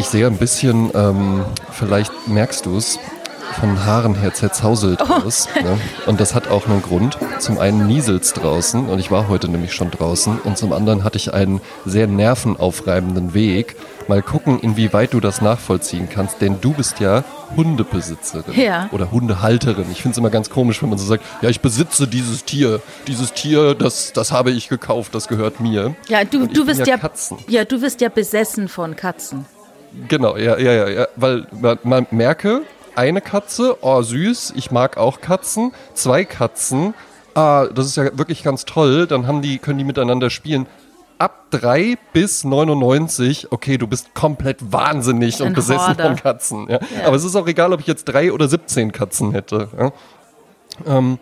Ich sehe ein bisschen, ähm, vielleicht merkst du es, von Haaren her zerzauselt Oh. aus. Ne? Und das hat auch einen Grund. Zum einen nieselt's draußen und ich war heute nämlich schon draußen und zum anderen hatte ich einen sehr nervenaufreibenden Weg. Mal gucken, inwieweit du das nachvollziehen kannst, denn du bist ja Hundebesitzerin Ja. oder Hundehalterin. Ich finde es immer ganz komisch, wenn man so sagt, ja, ich besitze dieses Tier. Dieses Tier, das, das habe ich gekauft, das gehört mir. Ja, du, du bist ja ja, Katzen. ja, du bist ja besessen von Katzen. Genau, ja, ja, ja, ja. Weil man, man merke, eine Katze, oh süß, ich mag auch Katzen. Zwei Katzen, ah, das ist ja wirklich ganz toll. Dann haben die, können die miteinander spielen. Ab drei bis 99, okay, du bist komplett wahnsinnig und besessen Horder. von Katzen. Ja. Aber es ist auch egal, ob ich jetzt drei oder 17 Katzen hätte. Ja. Ähm,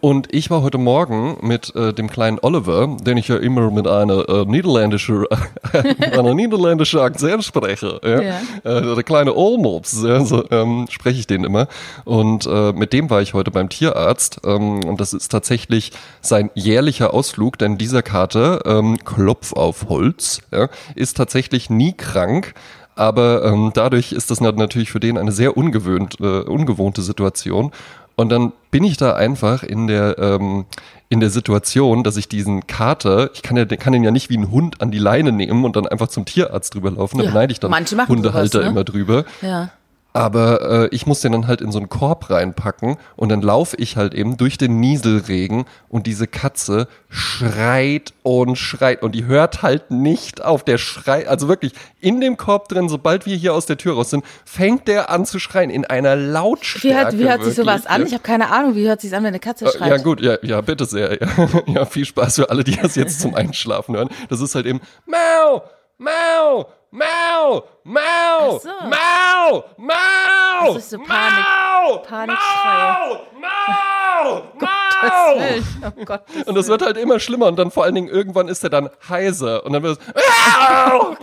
und ich war heute Morgen mit äh, dem kleinen Oliver, den ich ja immer mit einer äh, niederländischen einer niederländischen Akzent spreche. Ja? Ja. Äh, der kleine Olmops, ja, so ähm, spreche ich den immer. Und äh, mit dem war ich heute beim Tierarzt. Ähm, und das ist tatsächlich sein jährlicher Ausflug, denn dieser Kater, ähm, Klopf auf Holz, ja, ist tatsächlich nie krank. Aber ähm, dadurch ist das nat- natürlich für den eine sehr ungewöhnt, äh, ungewohnte Situation. Und dann bin ich da einfach in der, ähm, in der Situation, dass ich diesen Kater, ich kann, ja, kann den ja nicht wie ein Hund an die Leine nehmen und dann einfach zum Tierarzt drüber laufen. Da Ja, beneide ich dann Hundehalter sowas, ne? immer drüber. Ja. Aber äh, ich muss den dann halt in so einen Korb reinpacken und dann laufe ich halt eben durch den Nieselregen und diese Katze schreit und schreit und die hört halt nicht auf. Der schreit, also wirklich in dem Korb drin, sobald wir hier aus der Tür raus sind, fängt der an zu schreien in einer Lautstärke. Wie hört, wie hört sich sowas an? Ich habe keine Ahnung, wie hört sich an, wenn eine Katze schreit? Ja gut, ja, ja, bitte sehr. Ja. ja, viel Spaß für alle, die das jetzt zum Einschlafen hören. Das ist halt eben Mau, Mau, Mau, Mau, so. Mau, Mau, Das ist so Panik- Mau, Panikschreie. Mau, Mau, Mau. Oh Gott. Und das wird halt immer schlimmer und dann vor allen Dingen irgendwann ist er dann heiser und dann wird es Au,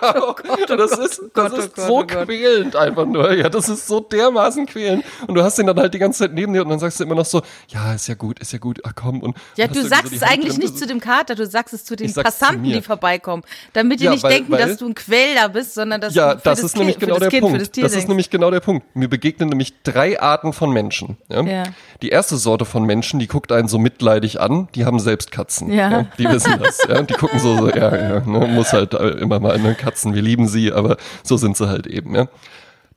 Au. und das ist, das oh ist so oh quälend einfach nur. Ja, das ist so dermaßen quälend und du hast ihn dann halt die ganze Zeit neben dir und dann sagst du immer noch so, ja, ist ja gut, ist ja gut, ach komm und Ja, du sagst so es eigentlich drin, nicht zu dem Kater, du sagst es zu den zu Passanten, mir. die vorbeikommen. Damit die Ja, nicht weil- denken, weil- dass du ein Quäler bist, sondern dass Ja, du für das, das ist kind, nämlich genau das der kind, Punkt. das Das ist nämlich genau der Punkt. Mir begegnen nämlich drei Arten von Menschen. Ja? Ja. Die erste Sorte von Menschen, die guckt einen so mitleidig an, die haben selbst Katzen. Ja. Die wissen das. Ja? Die gucken so, so ja, ja ne? muss halt immer mal, ne? Katzen, wir lieben sie, aber so sind sie halt eben. Ja?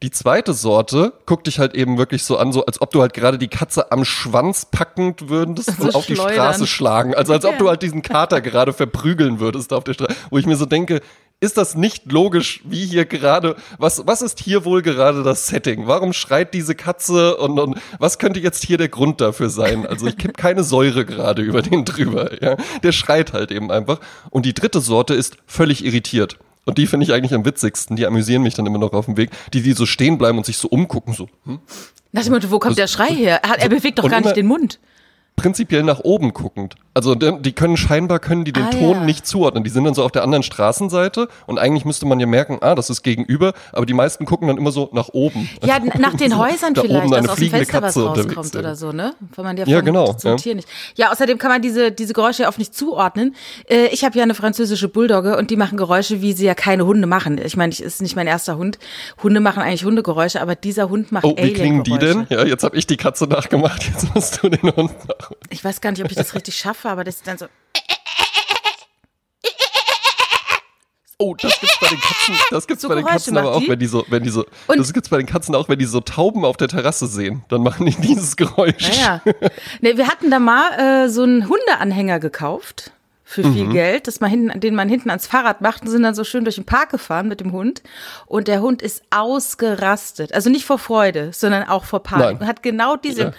Die zweite Sorte guckt dich halt eben wirklich so an, so als ob du halt gerade die Katze am Schwanz packend würdest So und auf die schleudern. Straße schlagen. Also als ob Ja. du halt diesen Kater gerade verprügeln würdest auf der Straße. Wo ich mir so denke, ist das nicht logisch, wie hier gerade, was, was ist hier wohl gerade das Setting? Warum schreit diese Katze und, und was könnte jetzt hier der Grund dafür sein? Also ich kipp keine Säure gerade über den drüber, ja. Der schreit halt eben einfach. Und die dritte Sorte ist völlig irritiert. Und die finde ich eigentlich am witzigsten. Die amüsieren mich dann immer noch auf dem Weg. Die, die so stehen bleiben und sich so umgucken, so, hm? Nach dem Motto, wo kommt der Schrei her? Er, hat, er bewegt doch gar nicht den Mund. Prinzipiell nach oben guckend. Also die können scheinbar können die den Ah, Ton ja. nicht zuordnen. Die sind dann so auf der anderen Straßenseite und eigentlich müsste man ja merken, ah, das ist gegenüber, aber die meisten gucken dann immer so nach oben. Ja, nach den Häusern Da oben vielleicht, eine dass aus dem Fenster was Katze unterwegs, rauskommt ja. oder so, ne? Wenn man ja Ja, vom genau, zum ja. Tier nicht. Ja, außerdem kann man diese, diese Geräusche ja oft nicht zuordnen. Äh, ich habe ja eine französische Bulldogge und die machen Geräusche, wie sie ja keine Hunde machen. Ich meine, ich ist nicht mein erster Hund. Hunde machen eigentlich Hundegeräusche, aber dieser Hund macht Oh, wie klingen die denn? Ja, jetzt habe ich die Katze nachgemacht, jetzt musst du den Hund machen. Ich weiß gar nicht, ob ich das richtig schaffe, aber das ist dann so. Oh, das gibt's bei den Katzen, das gibt's So bei den Geräusche Katzen aber auch, die? wenn die so, wenn die so, Und- das gibt's bei den Katzen auch, wenn die so Tauben auf der Terrasse sehen, dann machen die dieses Geräusch. Naja. Ne, wir hatten da mal äh, so einen Hundeanhänger gekauft für viel Mhm. Geld, dass man hinten, den man hinten ans Fahrrad macht und sind dann so schön durch den Park gefahren mit dem Hund. Und der Hund ist ausgerastet. Also nicht vor Freude, sondern auch vor Panik. Nein. Und hat genau diese Ja.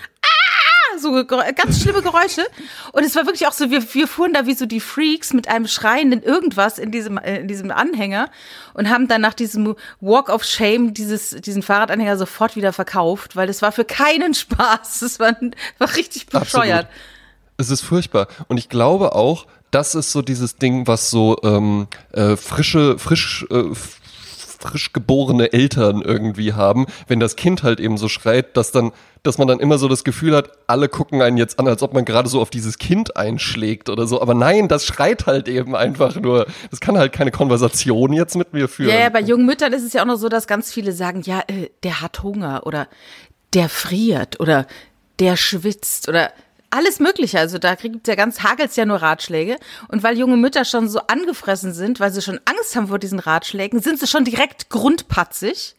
So ganz schlimme Geräusche. Und es war wirklich auch so, wir, wir fuhren da wie so die Freaks mit einem schreienden irgendwas in diesem, äh, in diesem Anhänger und haben dann nach diesem Walk of Shame dieses, diesen Fahrradanhänger sofort wieder verkauft, weil das war für keinen Spaß. Das war, war richtig bescheuert. Absolut. Es ist furchtbar. Und ich glaube auch, das ist so dieses Ding, was so ähm, äh, frische, frisch, äh, frisch geborene Eltern irgendwie haben, wenn das Kind halt eben so schreit, dass dann, dass man dann immer so das Gefühl hat, alle gucken einen jetzt an, als ob man gerade so auf dieses Kind einschlägt oder so. Aber nein, das schreit halt eben einfach nur. Das kann halt keine Konversation jetzt mit mir führen. Ja, ja bei jungen Müttern ist es ja auch noch so, dass ganz viele sagen, ja, äh, der hat Hunger oder der friert oder der schwitzt oder alles Mögliche. Also da kriegt ja ganz hagelt's ja nur Ratschläge. Und weil junge Mütter schon so angefressen sind, weil sie schon Angst haben vor diesen Ratschlägen, sind sie schon direkt grundpatzig.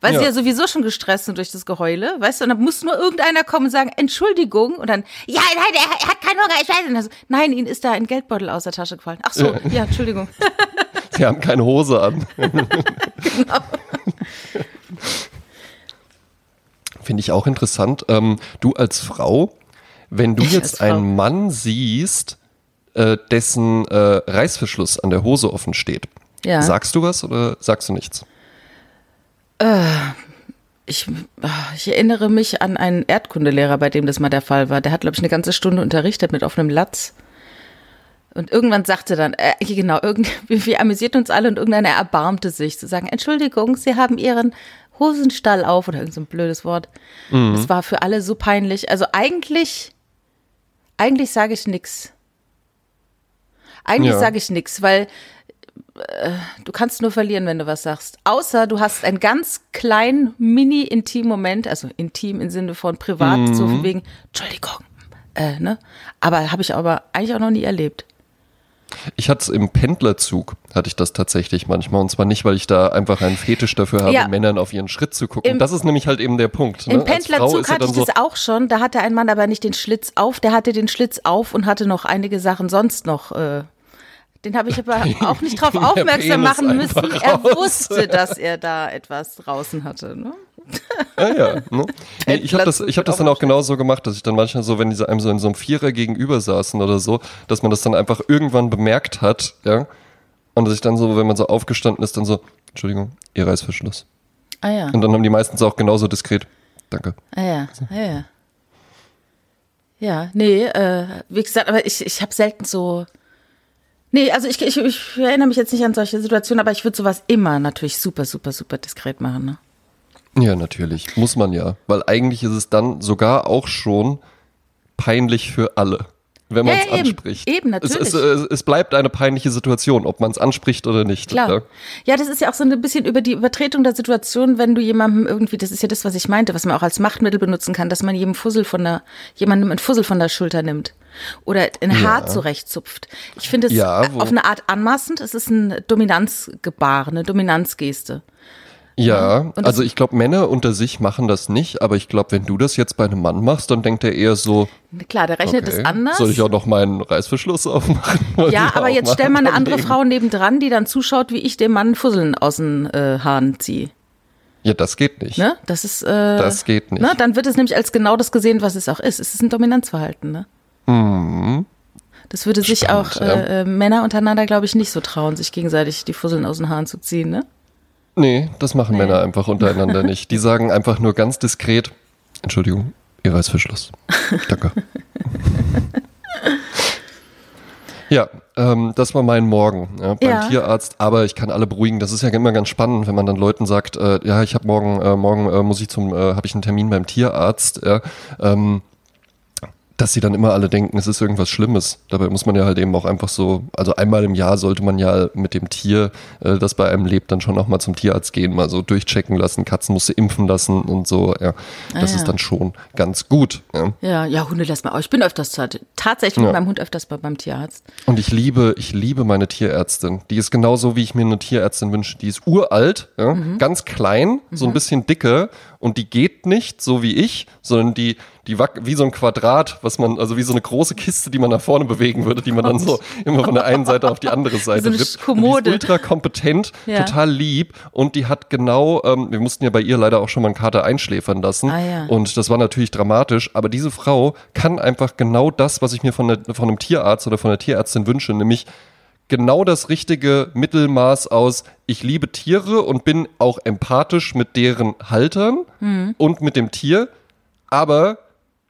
Weil Ja. sie ja sowieso schon gestresst sind durch das Geheule, weißt du, und dann muss nur irgendeiner kommen und sagen, Entschuldigung, und dann, ja, nein, er, er hat keinen Hunger, ich weiß nicht. Also, nein, ihnen ist da ein Geldbeutel aus der Tasche gefallen. Ach so, ja, Entschuldigung. Sie haben keine Hose an. Finde ich auch interessant. Ähm, du als Frau, wenn du Ich jetzt Frau. einen Mann siehst, äh, dessen äh, Reißverschluss an der Hose offen steht, Ja. sagst du was oder sagst du nichts? Ich, ah, ich erinnere mich an einen Erdkundelehrer, bei dem das mal der Fall war. Der hat, glaube ich, eine ganze Stunde unterrichtet mit offenem Latz. Und irgendwann sagte dann, äh, genau, irgend, wir, amüsierten uns alle und irgendeiner erbarmte sich zu sagen, Entschuldigung, Sie haben Ihren Hosenstall auf oder irgend so ein blödes Wort. Das war für alle so peinlich. Also eigentlich, eigentlich sage ich nix. Eigentlich Ja. sage ich nix, weil äh, du kannst nur verlieren, wenn du was sagst. Außer du hast einen ganz kleinen Mini-Intim-Moment, also intim im Sinne von privat, so von wegen, Entschuldigung, äh, ne? Aber habe ich aber eigentlich auch noch nie erlebt. Ich hatte es im Pendlerzug, hatte ich das tatsächlich manchmal. Und zwar nicht, weil ich da einfach einen Fetisch dafür habe, Ja. Männern auf ihren Schritt zu gucken. Im- das ist nämlich halt eben der Punkt. Ne? Im Pendlerzug hatte ich so, das auch schon. Da hatte ein Mann aber nicht den Schlitz auf, der hatte den Schlitz auf und hatte noch einige Sachen sonst noch. Äh, den habe ich aber auch nicht der aufmerksam machen müssen. Er wusste, dass er da etwas draußen hatte. Ne? Ah, ja. Ne? Nee, ich habe das, ich hab das dann auch genauso gemacht, dass ich dann manchmal so, wenn diese einem so in so einem Vierer gegenüber saßen oder so, dass man das dann einfach irgendwann bemerkt hat, ja. Und dass ich dann so, wenn man so aufgestanden ist, dann so, Entschuldigung, Ihr Reißverschluss. Ah ja. Und dann haben die meistens auch genauso diskret, danke. Ah ja, ah ja. Ja, nee, äh, wie gesagt, aber ich, ich habe selten so. Nee, also ich, ich, ich erinnere mich jetzt nicht an solche Situationen, aber ich würde sowas immer natürlich super, super, super diskret machen. Ne? Ja, natürlich. Muss man ja. Weil eigentlich ist es dann sogar auch schon peinlich für alle, wenn man Ja, es ja, anspricht. Eben, Es, es, natürlich. es, es bleibt eine peinliche Situation, ob man es anspricht oder nicht. Klar. Ja. Ja, das ist ja auch so ein bisschen über die Übertretung der Situation, wenn du jemandem irgendwie, das ist ja das, was ich meinte, was man auch als Machtmittel benutzen kann, dass man jedem Fussel von der, jemandem einen Fussel von der Schulter nimmt. Oder ein Haar zurechtzupft. Ich finde es Ja, auf eine Art anmaßend. Es ist ein Dominanzgebaren, eine Dominanzgeste. Ja, das- also ich glaube, Männer unter sich machen das nicht, aber ich glaube, wenn du das jetzt bei einem Mann machst, dann denkt er eher so, Klar, der rechnet okay, es anders. soll ich auch noch meinen Reißverschluss aufmachen? Ja, aber jetzt stell mal eine andere anlegen. Frau nebendran, die dann zuschaut, wie ich dem Mann Fusseln aus den äh, Haaren ziehe. Ja, das geht nicht. Ne? Das ist. Äh, Das geht nicht. Ne? Dann wird es nämlich als genau das gesehen, was es auch ist. Es ist ein Dominanzverhalten. Ne? Das würde sich Mhm. Spannend, auch äh, äh, Männer untereinander, glaube ich, nicht so trauen, sich gegenseitig die Fusseln aus den Haaren zu ziehen. Ne? Nee, das machen Männer einfach untereinander nicht. Die sagen einfach nur ganz diskret, Entschuldigung, Ihr Reißverschluss. Danke. Ja, ähm, das war mein Morgen ja, beim Ja. Tierarzt. Aber ich kann alle beruhigen. Das ist ja immer ganz spannend, wenn man dann Leuten sagt, äh, ja, ich habe morgen, äh, morgen äh, muss ich zum, äh, habe ich einen Termin beim Tierarzt. Ja, ähm, dass sie dann immer alle denken, es ist irgendwas Schlimmes. Dabei muss man ja halt eben auch einfach so, also einmal im Jahr sollte man ja mit dem Tier, äh, das bei einem lebt, dann schon auch mal zum Tierarzt gehen, mal so durchchecken lassen. Katzen musste impfen lassen und so. Ja, das Ah, ja. ist dann schon ganz gut. Ja. Ja, ja, Hunde lässt mal auch. Ich bin öfters tat- tatsächlich mit meinem Hund öfters bei, beim Tierarzt. Und ich liebe, ich liebe meine Tierärztin. Die ist genauso, wie ich mir eine Tierärztin wünsche. Die ist uralt, ja, Mhm. ganz klein, so ein bisschen dicke und die geht nicht so wie ich, sondern die, die wie so ein Quadrat, was man, also wie so eine große Kiste, die man nach vorne bewegen würde, die man dann so immer von der einen Seite auf die andere Seite So wippt. Und Kommode. Die ist ultra kompetent, Ja. total lieb und die hat genau, ähm, wir mussten ja bei ihr leider auch schon mal einen Kater einschläfern lassen Ah, ja. und das war natürlich dramatisch, aber diese Frau kann einfach genau das, was ich mir von, der, von einem Tierarzt oder von der Tierärztin wünsche, nämlich genau das richtige Mittelmaß aus, ich liebe Tiere und bin auch empathisch mit deren Haltern Mhm. und mit dem Tier, aber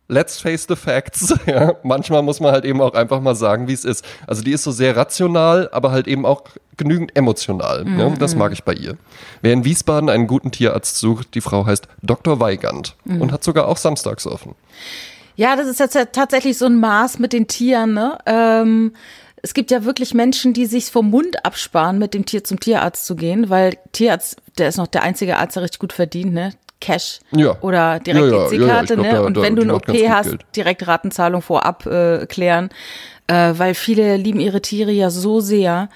let's face the facts. Ja, manchmal muss man halt eben auch einfach mal sagen, wie es ist. Also die ist so sehr rational, aber halt eben auch genügend emotional. Mhm. Ja, das mag ich bei ihr. Wer in Wiesbaden einen guten Tierarzt sucht, die Frau heißt Dr. Weigand mhm. und hat sogar auch samstags offen. Ja, das ist jetzt tatsächlich so ein Maß mit den Tieren, ne? Ähm, es gibt ja wirklich Menschen, die sich vom Mund absparen, mit dem Tier zum Tierarzt zu gehen, weil Tierarzt, der ist noch der einzige Arzt, der richtig gut verdient, ne? Cash ja. oder direkt ja, ja, EC-Karte, ne? Da, und da, wenn du eine OP hast, Geld. direkt Ratenzahlung vorab äh, klären, äh, weil viele lieben ihre Tiere ja so sehr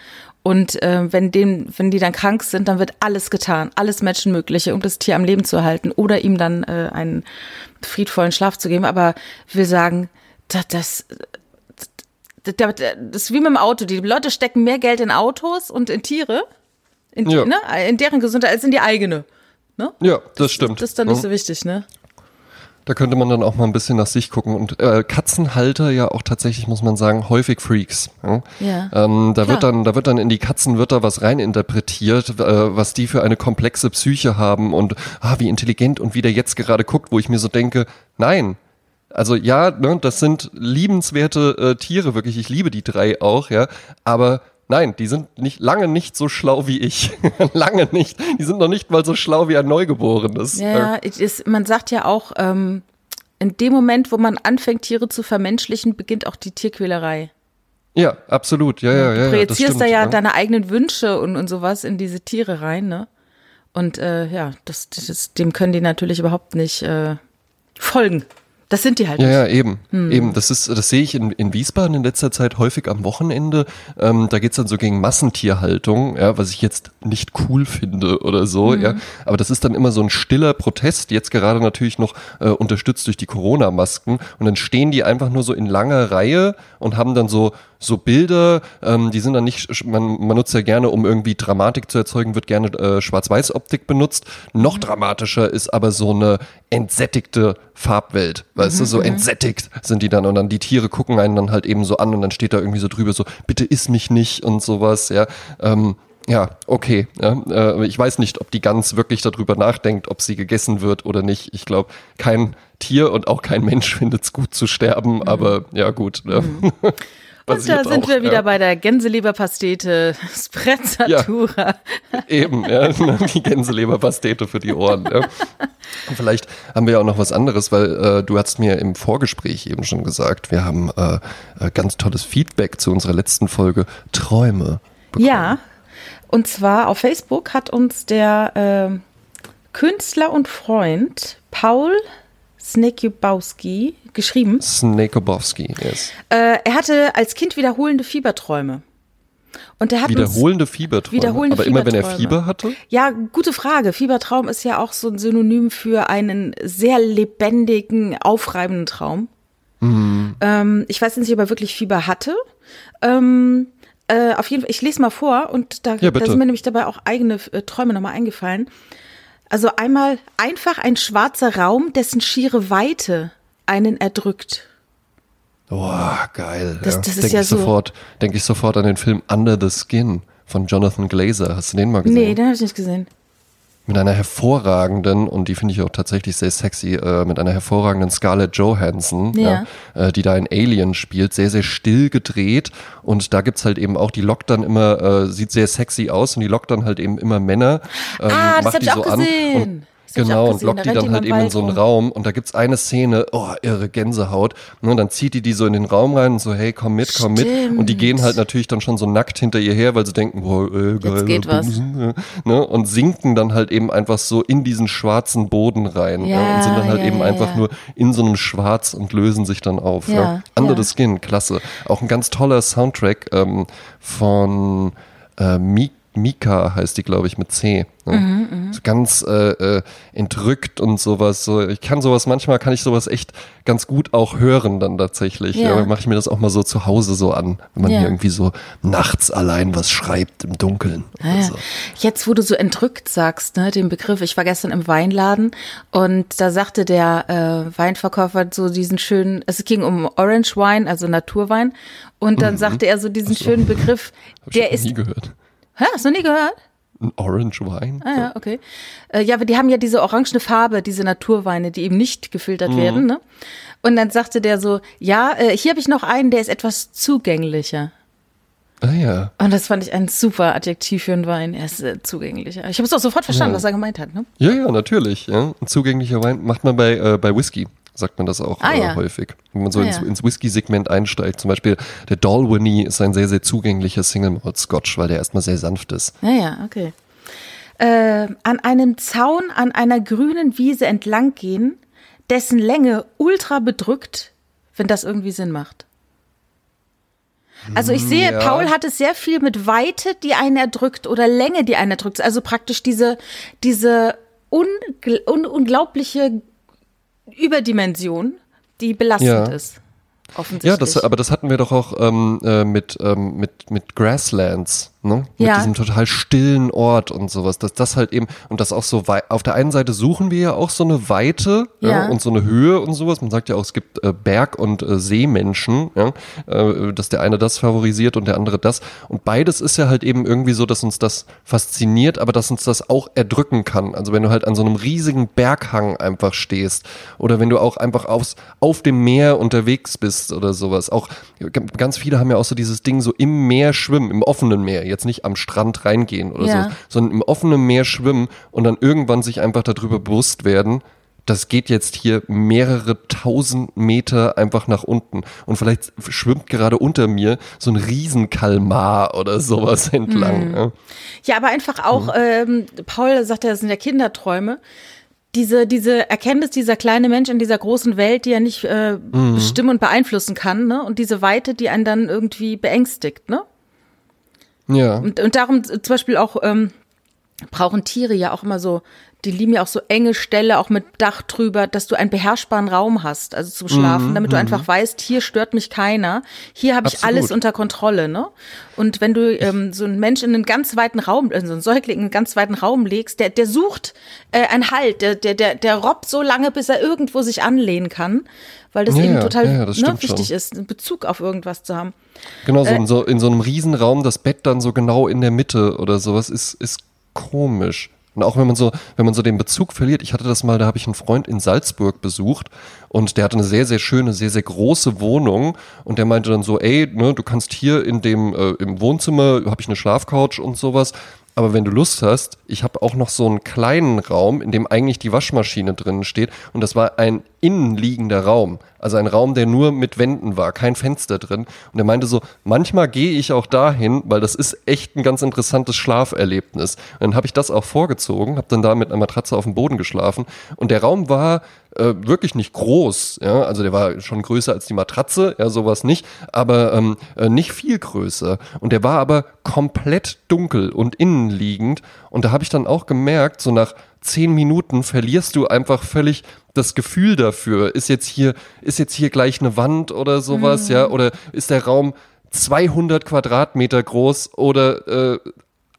und äh, wenn, dem, wenn die dann krank sind, dann wird alles getan, alles Menschenmögliche, um das Tier am Leben zu erhalten oder ihm dann äh, einen friedvollen Schlaf zu geben. Aber wir sagen, das, das, das, ist wie mit dem Auto. Die Leute stecken mehr Geld in Autos und in Tiere, in, ja. ne, in deren Gesundheit, als in die eigene. Ne? Ja, das, das stimmt. Das ist dann nicht so wichtig, ne? Da könnte man dann auch mal ein bisschen nach sich gucken. Und äh, Katzenhalter ja auch tatsächlich, muss man sagen, häufig Freaks. Ja? ja ähm, da wird dann, da wird dann in die Katzenwörter was reininterpretiert, äh, was die für eine komplexe Psyche haben und ah, wie intelligent und wie der jetzt gerade guckt, wo ich mir so denke, nein. Also ja, ne, das sind liebenswerte äh, Tiere, wirklich. Ich liebe die drei auch, ja. Aber Nein, die sind nicht lange nicht so schlau wie ich. lange nicht. Die sind noch nicht mal so schlau wie ein Neugeborenes. Ja, ist, man sagt ja auch, ähm, in dem Moment, wo man anfängt, Tiere zu vermenschlichen, beginnt auch die Tierquälerei. Ja, absolut. Ja, ja, ja. Du projizierst da ja, ja, deine eigenen Wünsche und, und sowas in diese Tiere rein, ne? Und äh, ja, das, das, dem können die natürlich überhaupt nicht äh, folgen. Das sind die halt. Ja, nicht. ja, eben. Hm. Eben, das ist, das sehe ich in, in Wiesbaden in letzter Zeit häufig am Wochenende. Ähm, da geht's dann so gegen Massentierhaltung, ja, was ich jetzt nicht cool finde oder so, mhm. ja. Aber das ist dann immer so ein stiller Protest, jetzt gerade natürlich noch äh, unterstützt durch die Corona-Masken. Und dann stehen die einfach nur so in langer Reihe und haben dann so so Bilder, ähm, die sind dann nicht, man, man nutzt ja gerne, um irgendwie Dramatik zu erzeugen, wird gerne äh, Schwarz-Weiß-Optik benutzt. Noch dramatischer ist aber so eine entsättigte Farbwelt, weißt mhm, du, so mhm. entsättigt sind die dann und dann die Tiere gucken einen dann halt eben so an und dann steht da irgendwie so drüber so, bitte iss mich nicht und sowas, ja. Ähm, ja, okay. Ja, äh, ich weiß nicht, ob die Gans wirklich darüber nachdenkt, ob sie gegessen wird oder nicht. Ich glaube, kein Tier und auch kein Mensch findet es gut zu sterben, mhm. aber ja gut. Ne? Mhm. Und da sind auch, wir wieder ja. bei der Gänseleberpastete Sprezzatura. Ja, eben, ja, die Gänseleberpastete für die Ohren. Ja. Und vielleicht haben wir ja auch noch was anderes, weil äh, du hast mir im Vorgespräch eben schon gesagt, wir haben äh, äh ganz tolles Feedback zu unserer letzten Folge Träume. Bekommen. Ja, und zwar auf Facebook hat uns der äh, Künstler und Freund Paul Snekubowski geschrieben. Snekubowski, yes. Äh, er hatte als Kind wiederholende Fieberträume. Und er hat wiederholende Fieberträume. Wiederholende aber immer wenn er Fieber hatte? Ja, gute Frage. Fiebertraum ist ja auch so ein Synonym für einen sehr lebendigen, aufreibenden Traum. Mhm. Ähm, ich weiß nicht, ob er wirklich Fieber hatte. Ähm, äh, auf jeden Fall, ich lese mal vor und da, ja, da sind mir nämlich dabei auch eigene äh, Träume nochmal eingefallen. Also einmal einfach ein schwarzer Raum, dessen schiere Weite einen erdrückt. Boah, geil. Das, das ja. ist ja so. Sofort, denke ich sofort an den Film Under the Skin von Jonathan Glazer. Hast du den mal gesehen? Nee, den habe ich nicht gesehen mit einer hervorragenden, und die finde ich auch tatsächlich sehr sexy, äh, mit einer hervorragenden Scarlett Johansson, ja. ja äh, die da in Alien spielt, sehr, sehr still gedreht. Und da gibt's halt eben auch, die lockt dann immer, äh, sieht sehr sexy aus und die lockt dann halt eben immer Männer, ähm, ah, das macht die so gesehen. Genau, und lockt die dann halt eben in so einen Raum und da gibt's eine Szene, oh, irre Gänsehaut. Ne, und dann zieht die die so in den Raum rein und so, hey, komm mit, komm Stimmt. mit. Und die gehen halt natürlich dann schon so nackt hinter ihr her, weil sie denken, boah, äh, geil. Jetzt geht was. Ne, und sinken dann halt eben einfach so in diesen schwarzen Boden rein. Ja, ne, und sind dann halt ja, eben ja, einfach nur in so einem Schwarz und lösen sich dann auf. Ja. Under the Skin, klasse. Auch ein ganz toller Soundtrack ähm, von äh, Meek Mika heißt die, glaube ich, mit C. Ne? Mhm, so ganz äh, äh, entrückt und sowas. So, ich kann sowas, manchmal kann ich sowas echt ganz gut auch hören dann tatsächlich. Ja. ja mache ich mir das auch mal so zu Hause so an, wenn man ja. hier irgendwie so nachts allein was schreibt im Dunkeln. Ja, so. Jetzt, wo du so entrückt sagst, ne, den Begriff, ich war gestern im Weinladen und da sagte der äh, Weinverkäufer so diesen schönen, es ging um Orange Wine, also Naturwein, und dann mhm. sagte er so diesen so. schönen Begriff, der ist. Nie gehört Hä, hast du nie gehört? Ein Orange Wine? Ah ja, okay. Äh, ja, aber die haben ja diese orangene Farbe, diese Naturweine, die eben nicht gefiltert mhm. werden. Ne? Und dann sagte der so, ja, äh, hier habe ich noch einen, der ist etwas zugänglicher. Ah ja. Und das fand ich ein super Adjektiv für einen Wein. Er ist äh, zugänglicher. Ich habe es auch sofort verstanden, ja. was er gemeint hat. Ne? Ja, ja, natürlich. Ja. Ein zugänglicher Wein macht man bei, äh, bei Whisky sagt man das auch ah, äh, ja. häufig. Wenn man so ah, ins, ja. ins Whisky-Segment einsteigt, zum Beispiel der Dalwhinnie ist ein sehr, sehr zugänglicher Single Malt Scotch, weil der erstmal sehr sanft ist. Ja, ja, okay. Äh, an einem Zaun an einer grünen Wiese entlang gehen, dessen Länge ultra bedrückt, wenn das irgendwie Sinn macht. Also ich sehe, ja. Paul hat es sehr viel mit Weite, die einen erdrückt oder Länge, die einen erdrückt. Also praktisch diese, diese un unglaubliche Überdimension, die belastend ja. ist. Offensichtlich. Ja, das, aber das hatten wir doch auch ähm, äh, mit, ähm, mit, mit Grasslands ne? Mit ja. diesem total stillen Ort und sowas, dass das halt eben, und das auch so weit, auf der einen Seite suchen wir ja auch so eine Weite ja. ja und so eine Höhe und sowas. Man sagt ja auch, es gibt äh, Berg- und äh, Seemenschen, ja, äh, dass der eine das favorisiert und der andere das. Und beides ist ja halt eben irgendwie so, dass uns das fasziniert, aber dass uns das auch erdrücken kann. Also wenn du halt an so einem riesigen Berghang einfach stehst oder wenn du auch einfach aufs, auf dem Meer unterwegs bist oder sowas. Auch ganz viele haben ja auch so dieses Ding so im Meer schwimmen, im offenen Meer jetzt nicht am Strand reingehen oder ja. so, sondern im offenen Meer schwimmen und dann irgendwann sich einfach darüber bewusst werden, das geht jetzt hier mehrere tausend Meter einfach nach unten. Und vielleicht schwimmt gerade unter mir so ein Riesenkalmar oder sowas entlang. Mhm. Ja. ja. aber einfach auch, mhm. ähm, Paul sagt ja, das sind ja Kinderträume. Diese, diese Erkenntnis, dieser kleine Mensch in dieser großen Welt, die er nicht äh, mhm. bestimmen und beeinflussen kann, ne? Und diese Weite, die einen dann irgendwie beängstigt, ne? Ja. Und, und darum zum Beispiel auch ähm, brauchen Tiere ja auch immer so, die lieben ja auch so enge Ställe, auch mit Dach drüber, dass du einen beherrschbaren Raum hast, also zum Schlafen, mhm, damit du mhm. einfach weißt, hier stört mich keiner, hier habe ich alles unter Kontrolle, ne? Und wenn du ähm, so einen Mensch in einen ganz weiten Raum, also so einen Säugling in einen ganz weiten Raum legst, der, der sucht äh, einen Halt, der, der, der, der robbt so lange, bis er irgendwo sich anlehnen kann, weil das ja, eben total ja, das ne, wichtig schon. ist, einen Bezug auf irgendwas zu haben. Genau, so, äh, in, so in so einem Riesenraum, das Bett dann so genau in der Mitte oder sowas ist, ist komisch. Und auch wenn man so, wenn man so den Bezug verliert, ich hatte das mal, da habe ich einen Freund in Salzburg besucht und der hatte eine sehr, sehr schöne, sehr, sehr große Wohnung und der meinte dann so, ey, ne, du kannst hier in dem, äh, im Wohnzimmer, habe ich eine Schlafcouch und sowas, aber wenn du Lust hast, ich habe auch noch so einen kleinen Raum, in dem eigentlich die Waschmaschine drin steht. Und das war ein innenliegender Raum. Also ein Raum, der nur mit Wänden war, kein Fenster drin. Und er meinte so, manchmal gehe ich auch dahin, weil das ist echt ein ganz interessantes Schlaferlebnis. Und dann habe ich das auch vorgezogen, habe dann da mit einer Matratze auf dem Boden geschlafen. Und der Raum war äh, wirklich nicht groß. Ja? Also der war schon größer als die Matratze, ja, sowas nicht, aber ähm, äh, nicht viel größer. Und der war aber komplett dunkel und innenliegend. Und da habe ich dann auch gemerkt, so nach zehn Minuten verlierst du einfach völlig das Gefühl dafür. Ist jetzt hier, ist jetzt hier gleich eine Wand oder sowas, mhm. ja? Oder ist der Raum 200 Quadratmeter groß oder äh,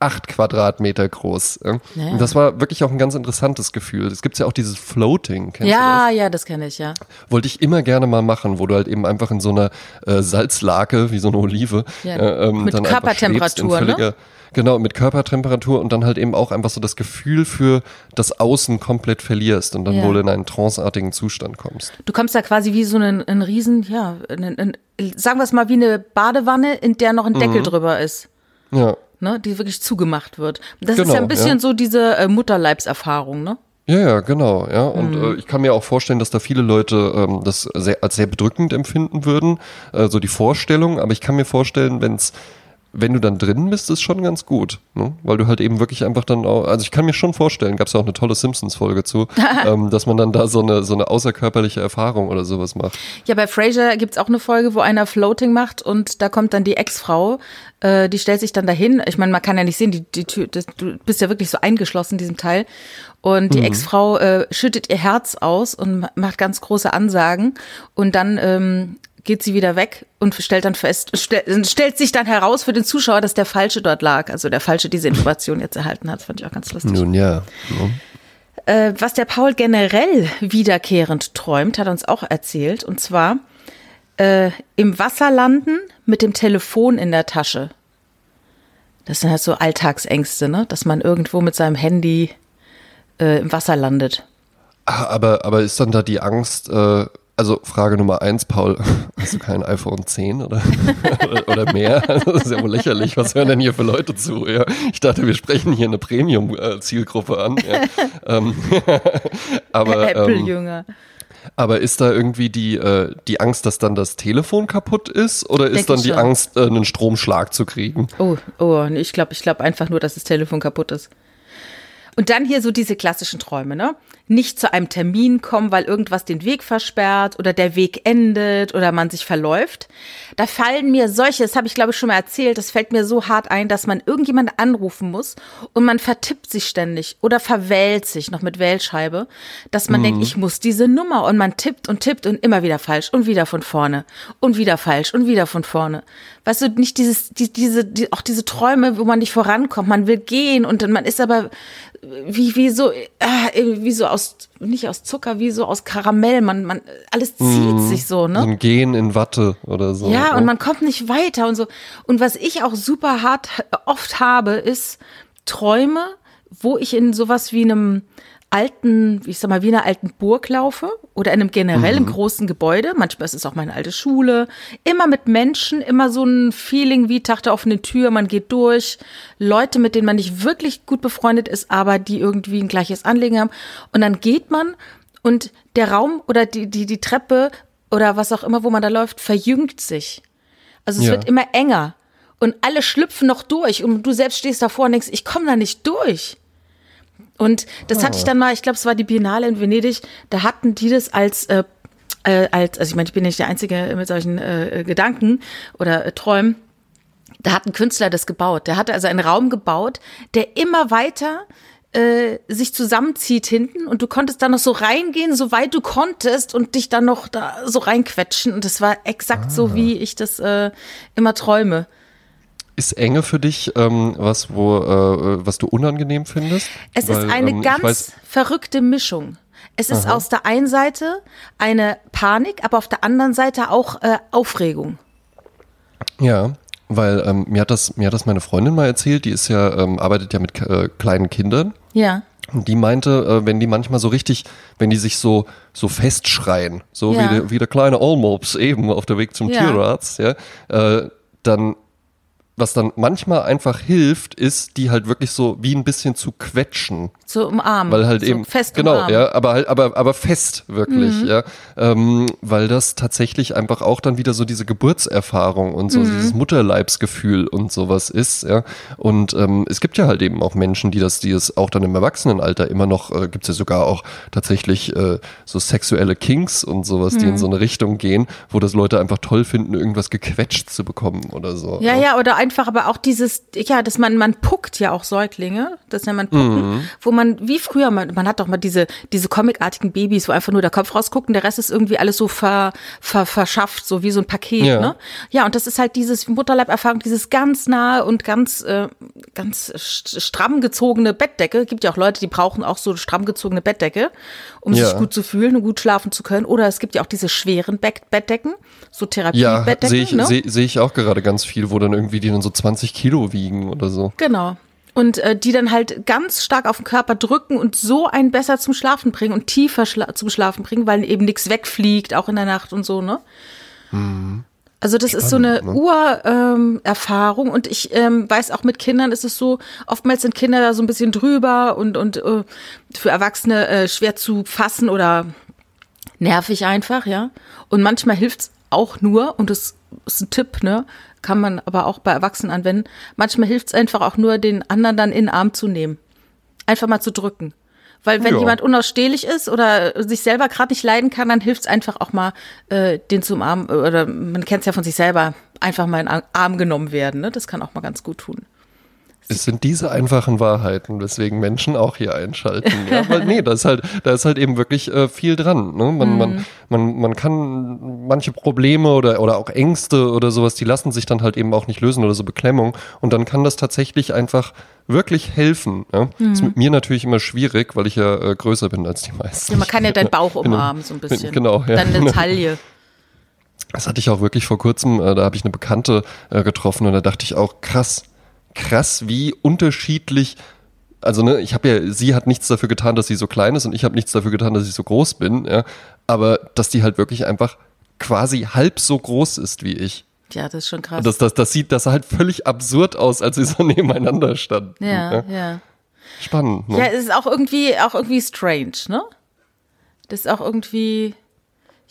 acht Quadratmeter groß. Ja. Und das war wirklich auch ein ganz interessantes Gefühl. Es gibt ja auch dieses Floating. Kennst ja, ja, das kenne ich, ja. Wollte ich immer gerne mal machen, wo du halt eben einfach in so einer äh, Salzlake, wie so eine Olive, ja. äh, ähm, mit dann Körpertemperatur, ne? Genau, mit Körpertemperatur und dann halt eben auch einfach so das Gefühl für das Außen komplett verlierst und dann ja. wohl in einen tranceartigen Zustand kommst. Du kommst da quasi wie so ein, ein Riesen, ja, ein, ein, sagen wir es mal wie eine Badewanne, in der noch ein Deckel mhm. drüber ist. Ja ne, die wirklich zugemacht wird. Das genau, ist ja ein bisschen ja. so diese äh, Mutterleibserfahrung, ne? Ja, ja, genau, ja. Und mhm. äh, ich kann mir auch vorstellen, dass da viele Leute ähm, das sehr, als sehr bedrückend empfinden würden, äh, so die Vorstellung. Aber ich kann mir vorstellen, wenn es wenn du dann drin bist, ist schon ganz gut, ne? weil du halt eben wirklich einfach dann auch, also ich kann mir schon vorstellen, gab es ja auch eine tolle Simpsons-Folge zu, ähm, dass man dann da so eine, so eine außerkörperliche Erfahrung oder sowas macht. Ja, bei Frasier gibt's auch eine Folge, wo einer Floating macht und da kommt dann die Ex-Frau, äh, die stellt sich dann dahin, ich meine, man kann ja nicht sehen, die, die Tür, das, du bist ja wirklich so eingeschlossen in diesem Teil und die mhm. Ex-Frau äh, schüttet ihr Herz aus und macht ganz große Ansagen und dann ähm, geht sie wieder weg und stellt dann fest, stell, stellt sich dann heraus für den Zuschauer, dass der Falsche dort lag. Also der Falsche diese Information jetzt erhalten hat. Das fand ich auch ganz lustig. Nun ja. ja. Äh, was der Paul generell wiederkehrend träumt, hat er uns auch erzählt. Und zwar äh, im Wasser landen mit dem Telefon in der Tasche. Das sind halt so Alltagsängste, ne? Dass man irgendwo mit seinem Handy äh, im Wasser landet. Ah, Aber, aber ist dann da die Angst, äh, also Frage Nummer eins, Paul, hast du kein iPhone 10 oder, oder, mehr? Das ist ja wohl lächerlich. Was hören denn hier für Leute zu? Ja, ich dachte, wir sprechen hier eine Premium-Zielgruppe an. Ja. Ähm, aber, ähm, Apple-Jünger. aber ist da irgendwie die, äh, die Angst, dass dann das Telefon kaputt ist? Oder ist Denk dann ich die schon. Angst, äh, einen Stromschlag zu kriegen? Oh, oh, ich glaube ich glaub einfach nur, dass das Telefon kaputt ist. Und dann hier so diese klassischen Träume, ne? Nicht zu einem Termin kommen, weil irgendwas den Weg versperrt oder der Weg endet oder man sich verläuft. Da fallen mir solche, das habe ich glaube ich schon mal erzählt, das fällt mir so hart ein, dass man irgendjemand anrufen muss und man vertippt sich ständig oder verwählt sich noch mit Wählscheibe, dass man denkt, ich muss diese Nummer und man tippt und tippt und immer wieder falsch und wieder von vorne und wieder falsch und wieder von vorne. Weißt du, nicht dieses, die, diese, die, auch diese Träume, wo man nicht vorankommt, man will gehen und dann man ist aber wie, wie so, ah, wie so aus, nicht aus Zucker, wie so aus Karamell, man, man, alles zieht sich so, ne? So ein Gehen in Watte oder so. Ja, ne? und man kommt nicht weiter und so. Und was ich auch super hart oft habe, ist Träume, wo ich in sowas wie einem alten, ich sag mal, wie einer alten Burg laufe oder in einem generellen großen Gebäude. Manchmal ist es auch meine alte Schule. Immer mit Menschen, immer so ein Feeling wie Tag der offenen Tür, man geht durch. Leute, mit denen man nicht wirklich gut befreundet ist, aber die irgendwie ein gleiches Anliegen haben. Und dann geht man und der Raum oder die, die, die Treppe oder was auch immer, wo man da läuft, verjüngt sich. Also es Ja. wird immer enger. Und alle schlüpfen noch durch und du selbst stehst davor und denkst, ich komme da nicht durch. Und das hatte ich dann mal, ich glaube, es war die Biennale in Venedig, da hatten die das als, äh, äh, als also ich meine, ich bin nicht der Einzige mit solchen äh, Gedanken oder äh, Träumen. Da hat ein Künstler das gebaut. Der hatte also einen Raum gebaut, der immer weiter äh, sich zusammenzieht hinten und du konntest da noch so reingehen, soweit du konntest und dich dann noch da so reinquetschen. Und das war exakt so, wie ich das äh, immer träume. Ist Enge für dich ähm, was, wo, äh, was du unangenehm findest? Es Weil, ist eine ähm, ganz weiß- verrückte Mischung. Es ist aus der einen Seite eine Panik, aber auf der anderen Seite auch äh, Aufregung. Ja, weil ähm, mir, hat das, mir hat das meine Freundin mal erzählt, die ist ja, ähm, arbeitet ja mit äh, kleinen Kindern. Ja. Und die meinte, äh, wenn die manchmal so richtig, wenn die sich so, so festschreien, so Ja. wie, der, wie der kleine Olmops eben auf der Weg zum Ja. Tierarzt, ja, äh, dann, was dann manchmal einfach hilft, ist, die halt wirklich so wie ein bisschen zu quetschen. So umarmen. Weil halt so eben fest genau, umarmen. ja, aber halt, aber aber fest wirklich, Mhm. ja, ähm, weil das tatsächlich einfach auch dann wieder so diese Geburtserfahrung und so Mhm. dieses Mutterleibsgefühl und sowas ist, ja. Und ähm, es gibt ja halt eben auch Menschen, die das, die es auch dann im Erwachsenenalter immer noch äh, gibt es ja sogar auch tatsächlich äh, so sexuelle Kinks und sowas, Mhm. die in so eine Richtung gehen, wo das Leute einfach toll finden, irgendwas gequetscht zu bekommen oder so. Ja, ja, oder einfach aber auch dieses, ja, dass man, man puckt ja auch Säuglinge, das nennt man Pucken, Mhm. wo man, wie früher, man, man hat doch mal diese, diese comicartigen Babys, wo einfach nur der Kopf rausguckt und der Rest ist irgendwie alles so ver, ver, verschafft, so wie so ein Paket, Ja. ne? Ja, und das ist halt dieses Mutterleiberfahrung, dieses ganz nahe und ganz, äh, ganz st- stramm gezogene Bettdecke. Gibt ja auch Leute, die brauchen auch so stramm gezogene Bettdecke, um Ja. sich gut zu fühlen und gut schlafen zu können. Oder es gibt ja auch diese schweren Bett Bettdecken, so Ja, Therapiebettdecken. sehe ich, ne? seh, seh ich auch gerade ganz viel, wo dann irgendwie die dann so 20 Kilo wiegen oder so. Genau. Und äh, die dann halt ganz stark auf den Körper drücken und so einen besser zum Schlafen bringen und tiefer schla zum Schlafen bringen, weil eben nichts wegfliegt, auch in der Nacht und so, ne? Also das ist so eine Urerfahrung ähm, und ich ähm, weiß auch mit Kindern ist es so, oftmals sind Kinder da so ein bisschen drüber und, und äh, für Erwachsene äh, schwer zu fassen oder nervig einfach, ja. Und manchmal hilft's auch nur, und das ist ein Tipp, ne, kann man aber auch bei Erwachsenen anwenden, manchmal hilft's einfach auch nur, den anderen dann in den Arm zu nehmen. Einfach mal zu drücken. Weil wenn Ja. jemand unausstehlich ist oder sich selber gerade nicht leiden kann, dann hilft's einfach auch mal, äh, den zu umarmen. Oder man kennt's ja von sich selber, einfach mal in den Arm genommen werden. Ne? Das kann auch mal ganz gut tun. Es sind diese einfachen Wahrheiten, weswegen Menschen auch hier einschalten. Ja, weil nee, da ist halt, da ist halt eben wirklich äh, viel dran. Ne? Man, Mhm. man, man, man kann manche Probleme oder, oder auch Ängste oder sowas, die lassen sich dann halt eben auch nicht lösen oder so Beklemmung. Und dann kann das tatsächlich einfach wirklich helfen. Ja? Mhm. Ist mit mir natürlich immer schwierig, weil ich ja äh, größer bin als die meisten. Ja, man kann ja deinen Bauch umarmen, so ein bisschen. genau, ja. Deine Taille. Das hatte ich auch wirklich vor kurzem, äh, da habe ich eine Bekannte äh, getroffen und da dachte ich auch, krass, krass, wie unterschiedlich also ne, ich habe ja, sie hat nichts dafür getan, dass sie so klein ist und ich habe nichts dafür getan, dass ich so groß bin, ja, aber dass die halt wirklich einfach quasi halb so groß ist wie ich. Ja, das ist schon krass. Und das, das, das sieht das halt völlig absurd aus, als sie so nebeneinander standen. ja, ja, ja. Spannend. Ne? Ja, es ist auch irgendwie, auch irgendwie strange, ne? Das ist auch irgendwie,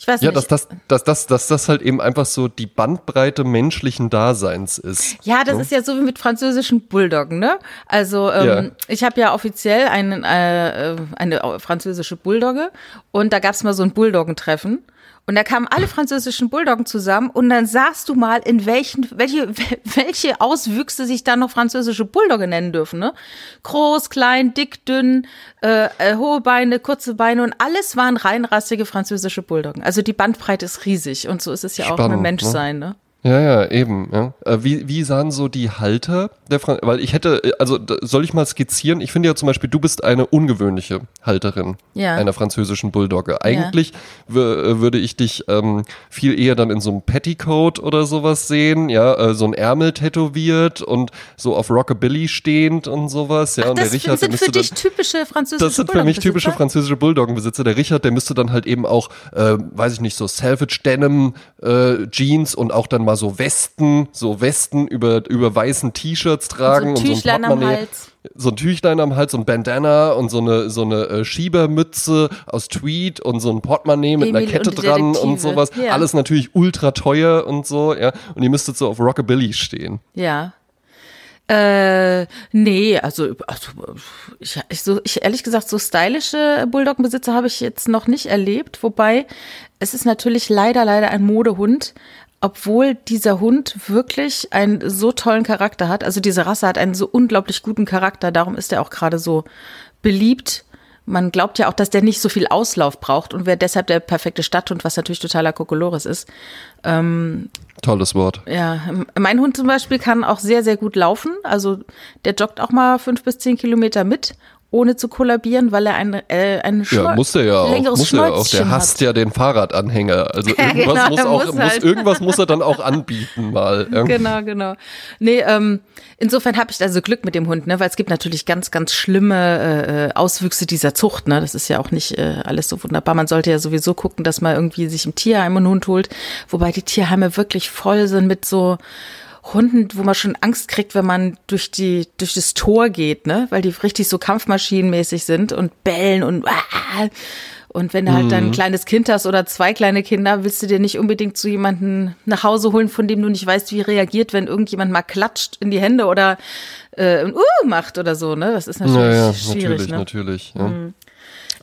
ich weiß Ja, nicht. dass das, dass, das, dass das halt eben einfach so die Bandbreite menschlichen Daseins ist. Ja, das ist ja so wie mit französischen Bulldoggen, ne? Also ähm, Ja. ich habe ja offiziell einen, äh, äh, eine französische Bulldogge und da gab es mal so ein Bulldoggen-Treffen. Und da kamen alle französischen Bulldoggen zusammen und dann sahst du mal, in welchen, welche, welche Auswüchse sich da noch französische Bulldogge nennen dürfen, ne? Groß, klein, dick, dünn, äh, äh, hohe Beine, kurze Beine und alles waren reinrassige französische Bulldoggen. Also die Bandbreite ist riesig und so ist es ja auch mit Spannend, Menschsein, ne? Ja, ja, eben. Ja. Äh, Wie, wie sahen so die Halter der Fran Weil ich hätte, äh, also soll ich mal skizzieren? Ich finde ja zum Beispiel, du bist eine ungewöhnliche Halterin Ja. einer französischen Bulldogge. Eigentlich wür- äh, würde ich dich ähm, viel eher dann in so einem Petticoat oder sowas sehen, ja, äh, so ein Ärmel tätowiert und so auf Rockabilly stehend und sowas, ja. und Das der Richard, der sind müsste für dann, dich typische französische das sind für mich typische Bulldoggenbesitzer? französische Bulldoggenbesitzer. Der Richard, der müsste dann halt eben auch, äh, weiß ich nicht, so Salvage Denim äh, Jeans und auch dann mal so Westen, so Westen über, über weißen T-Shirts tragen ein und so ein Tüchlein am. Hals. So ein Tüchlein am Hals, so ein Bandana und so eine, so eine äh, Schiebermütze aus Tweed und so ein Portemonnaie mit einer Emil Kette und dran und sowas. Ja. Alles natürlich ultra teuer und so, ja. Und ihr müsstet so auf Rockabilly stehen. Ja. Äh, nee, also, also ich, ich, so, ich ehrlich gesagt, so stylische Bulldoggenbesitzer habe ich jetzt noch nicht erlebt. Wobei, es ist natürlich leider, leider ein Modehund. Obwohl dieser Hund wirklich einen so tollen Charakter hat. Also diese Rasse hat einen so unglaublich guten Charakter. Darum ist er auch gerade so beliebt. Man glaubt ja auch, dass der nicht so viel Auslauf braucht und wäre deshalb der perfekte Stadthund, was natürlich totaler Kokolores ist. Tolles Wort. Ja, mein Hund zum Beispiel kann auch sehr, sehr gut laufen. Also der joggt auch mal fünf bis zehn Kilometer mit, ohne zu kollabieren, weil er ein, äh, ein Ja, Schnäu- muss der ja auch. längeres Muss er ja auch. Der hasst hat. ja den Fahrradanhänger. Also Ja, irgendwas genau, muss er auch, muss muss, halt. irgendwas muss er dann auch anbieten mal. Ja. Genau, genau. Nee, ähm, insofern habe ich also Glück mit dem Hund, ne, weil es gibt natürlich ganz, ganz schlimme äh, Auswüchse dieser Zucht, ne. Das ist ja auch nicht äh, alles so wunderbar. Man sollte ja sowieso gucken, dass man irgendwie sich im Tierheim einen Hund holt, wobei die Tierheime wirklich voll sind mit so Hunden, wo man schon Angst kriegt, wenn man durch die durch das Tor geht, ne, weil die richtig so kampfmaschinenmäßig sind und bellen und ah, und wenn du halt dann ein kleines Kind hast oder zwei kleine Kinder, willst du dir nicht unbedingt zu jemanden nach Hause holen, von dem du nicht weißt, wie reagiert, wenn irgendjemand mal klatscht in die Hände oder äh, ein Uh macht oder so, ne? Das ist natürlich Ja, ja, schwierig, natürlich, ne? natürlich. Ja.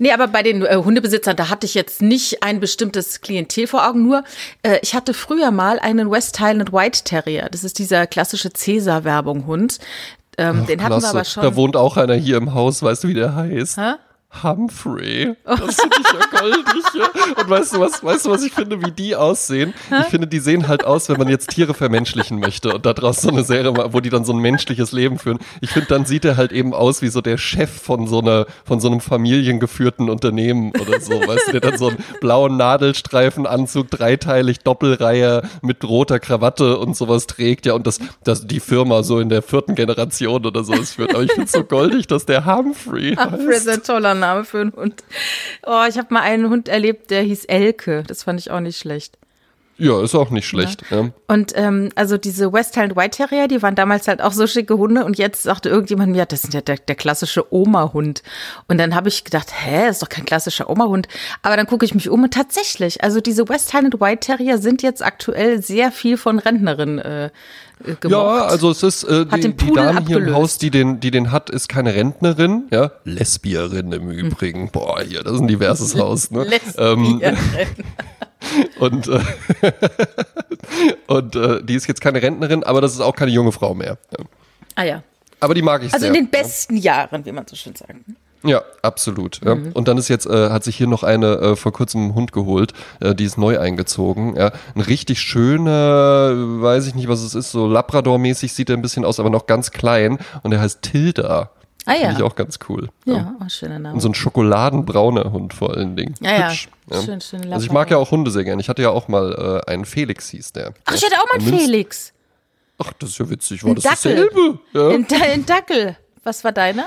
Nee, aber bei den äh, Hundebesitzern, da hatte ich jetzt nicht ein bestimmtes Klientel vor Augen, nur äh, ich hatte früher mal einen West Highland White Terrier. Das ist dieser klassische Cäsar-Werbung-Hund. Ähm, den hatten wir Klasse. aber schon. Da wohnt auch einer hier im Haus, weißt du, wie der heißt? Hä? Humphrey. Das finde ich ja goldig. Ja. Und weißt du was, weißt du was ich finde, wie die aussehen? Ich finde, die sehen halt aus, wenn man jetzt Tiere vermenschlichen möchte und daraus so eine Serie, wo die dann so ein menschliches Leben führen. Ich finde, dann sieht er halt eben aus wie so der Chef von so einer, von so einem familiengeführten Unternehmen oder so. Weißt du, der dann so einen blauen Nadelstreifenanzug, dreiteilig Doppelreihe mit roter Krawatte und sowas trägt, ja, und das, das die Firma so in der vierten Generation oder so es führt. Aber ich finde es so goldig, dass der Humphrey Humphrey ist heißt. ein toller Name für einen Hund. Oh, ich habe mal einen Hund erlebt, der hieß Elke. Das fand ich auch nicht schlecht. Ja, ist auch nicht schlecht. Ja. Und ähm, also diese West Highland White Terrier, die waren damals halt auch so schicke Hunde und jetzt sagte irgendjemand mir, das ist ja der, der klassische Oma-Hund. Und dann habe ich gedacht, hä, ist doch kein klassischer Oma-Hund. Aber dann gucke ich mich um und tatsächlich, also diese West Highland White Terrier sind jetzt aktuell sehr viel von Rentnerinnen äh, äh, gemocht. Ja, also es ist äh, die, die Dame hier im abgelöst. Haus, die den, die den hat, ist keine Rentnerin, ja, Lesbierin im Übrigen. Boah, hier, das ist ein diverses Haus, ne? Ähm, Lesbierin. und äh, und äh, die ist jetzt keine Rentnerin, aber das ist auch keine junge Frau mehr. Ja. ah ja. Aber die mag ich Also sehr. in den besten Jahren, wie man so schön sagt. Ja, absolut. Ja. Mhm. Und dann ist jetzt, äh, hat sich hier noch eine äh, vor kurzem einen Hund geholt, äh, die ist neu eingezogen. Ja. Ein richtig schöner, weiß ich nicht, was es ist, so Labrador-mäßig sieht er ein bisschen aus, aber noch ganz klein. Und der heißt Tilda. Ah ja. Finde ich auch ganz cool. Ja, oh, schöner Name. Und so ein schokoladenbrauner Hund vor allen Dingen. Ja, ja. Hübsch, Schön, schön Also ich mag ja auch Hunde sehr gern. Ich hatte ja auch mal äh, einen Felix hieß der. Ach, ich hatte auch mal einen Felix. Ach, das ist ja witzig. War Ein das Dackel. dasselbe? Ja. Ein, ein Dackel. Was war deiner?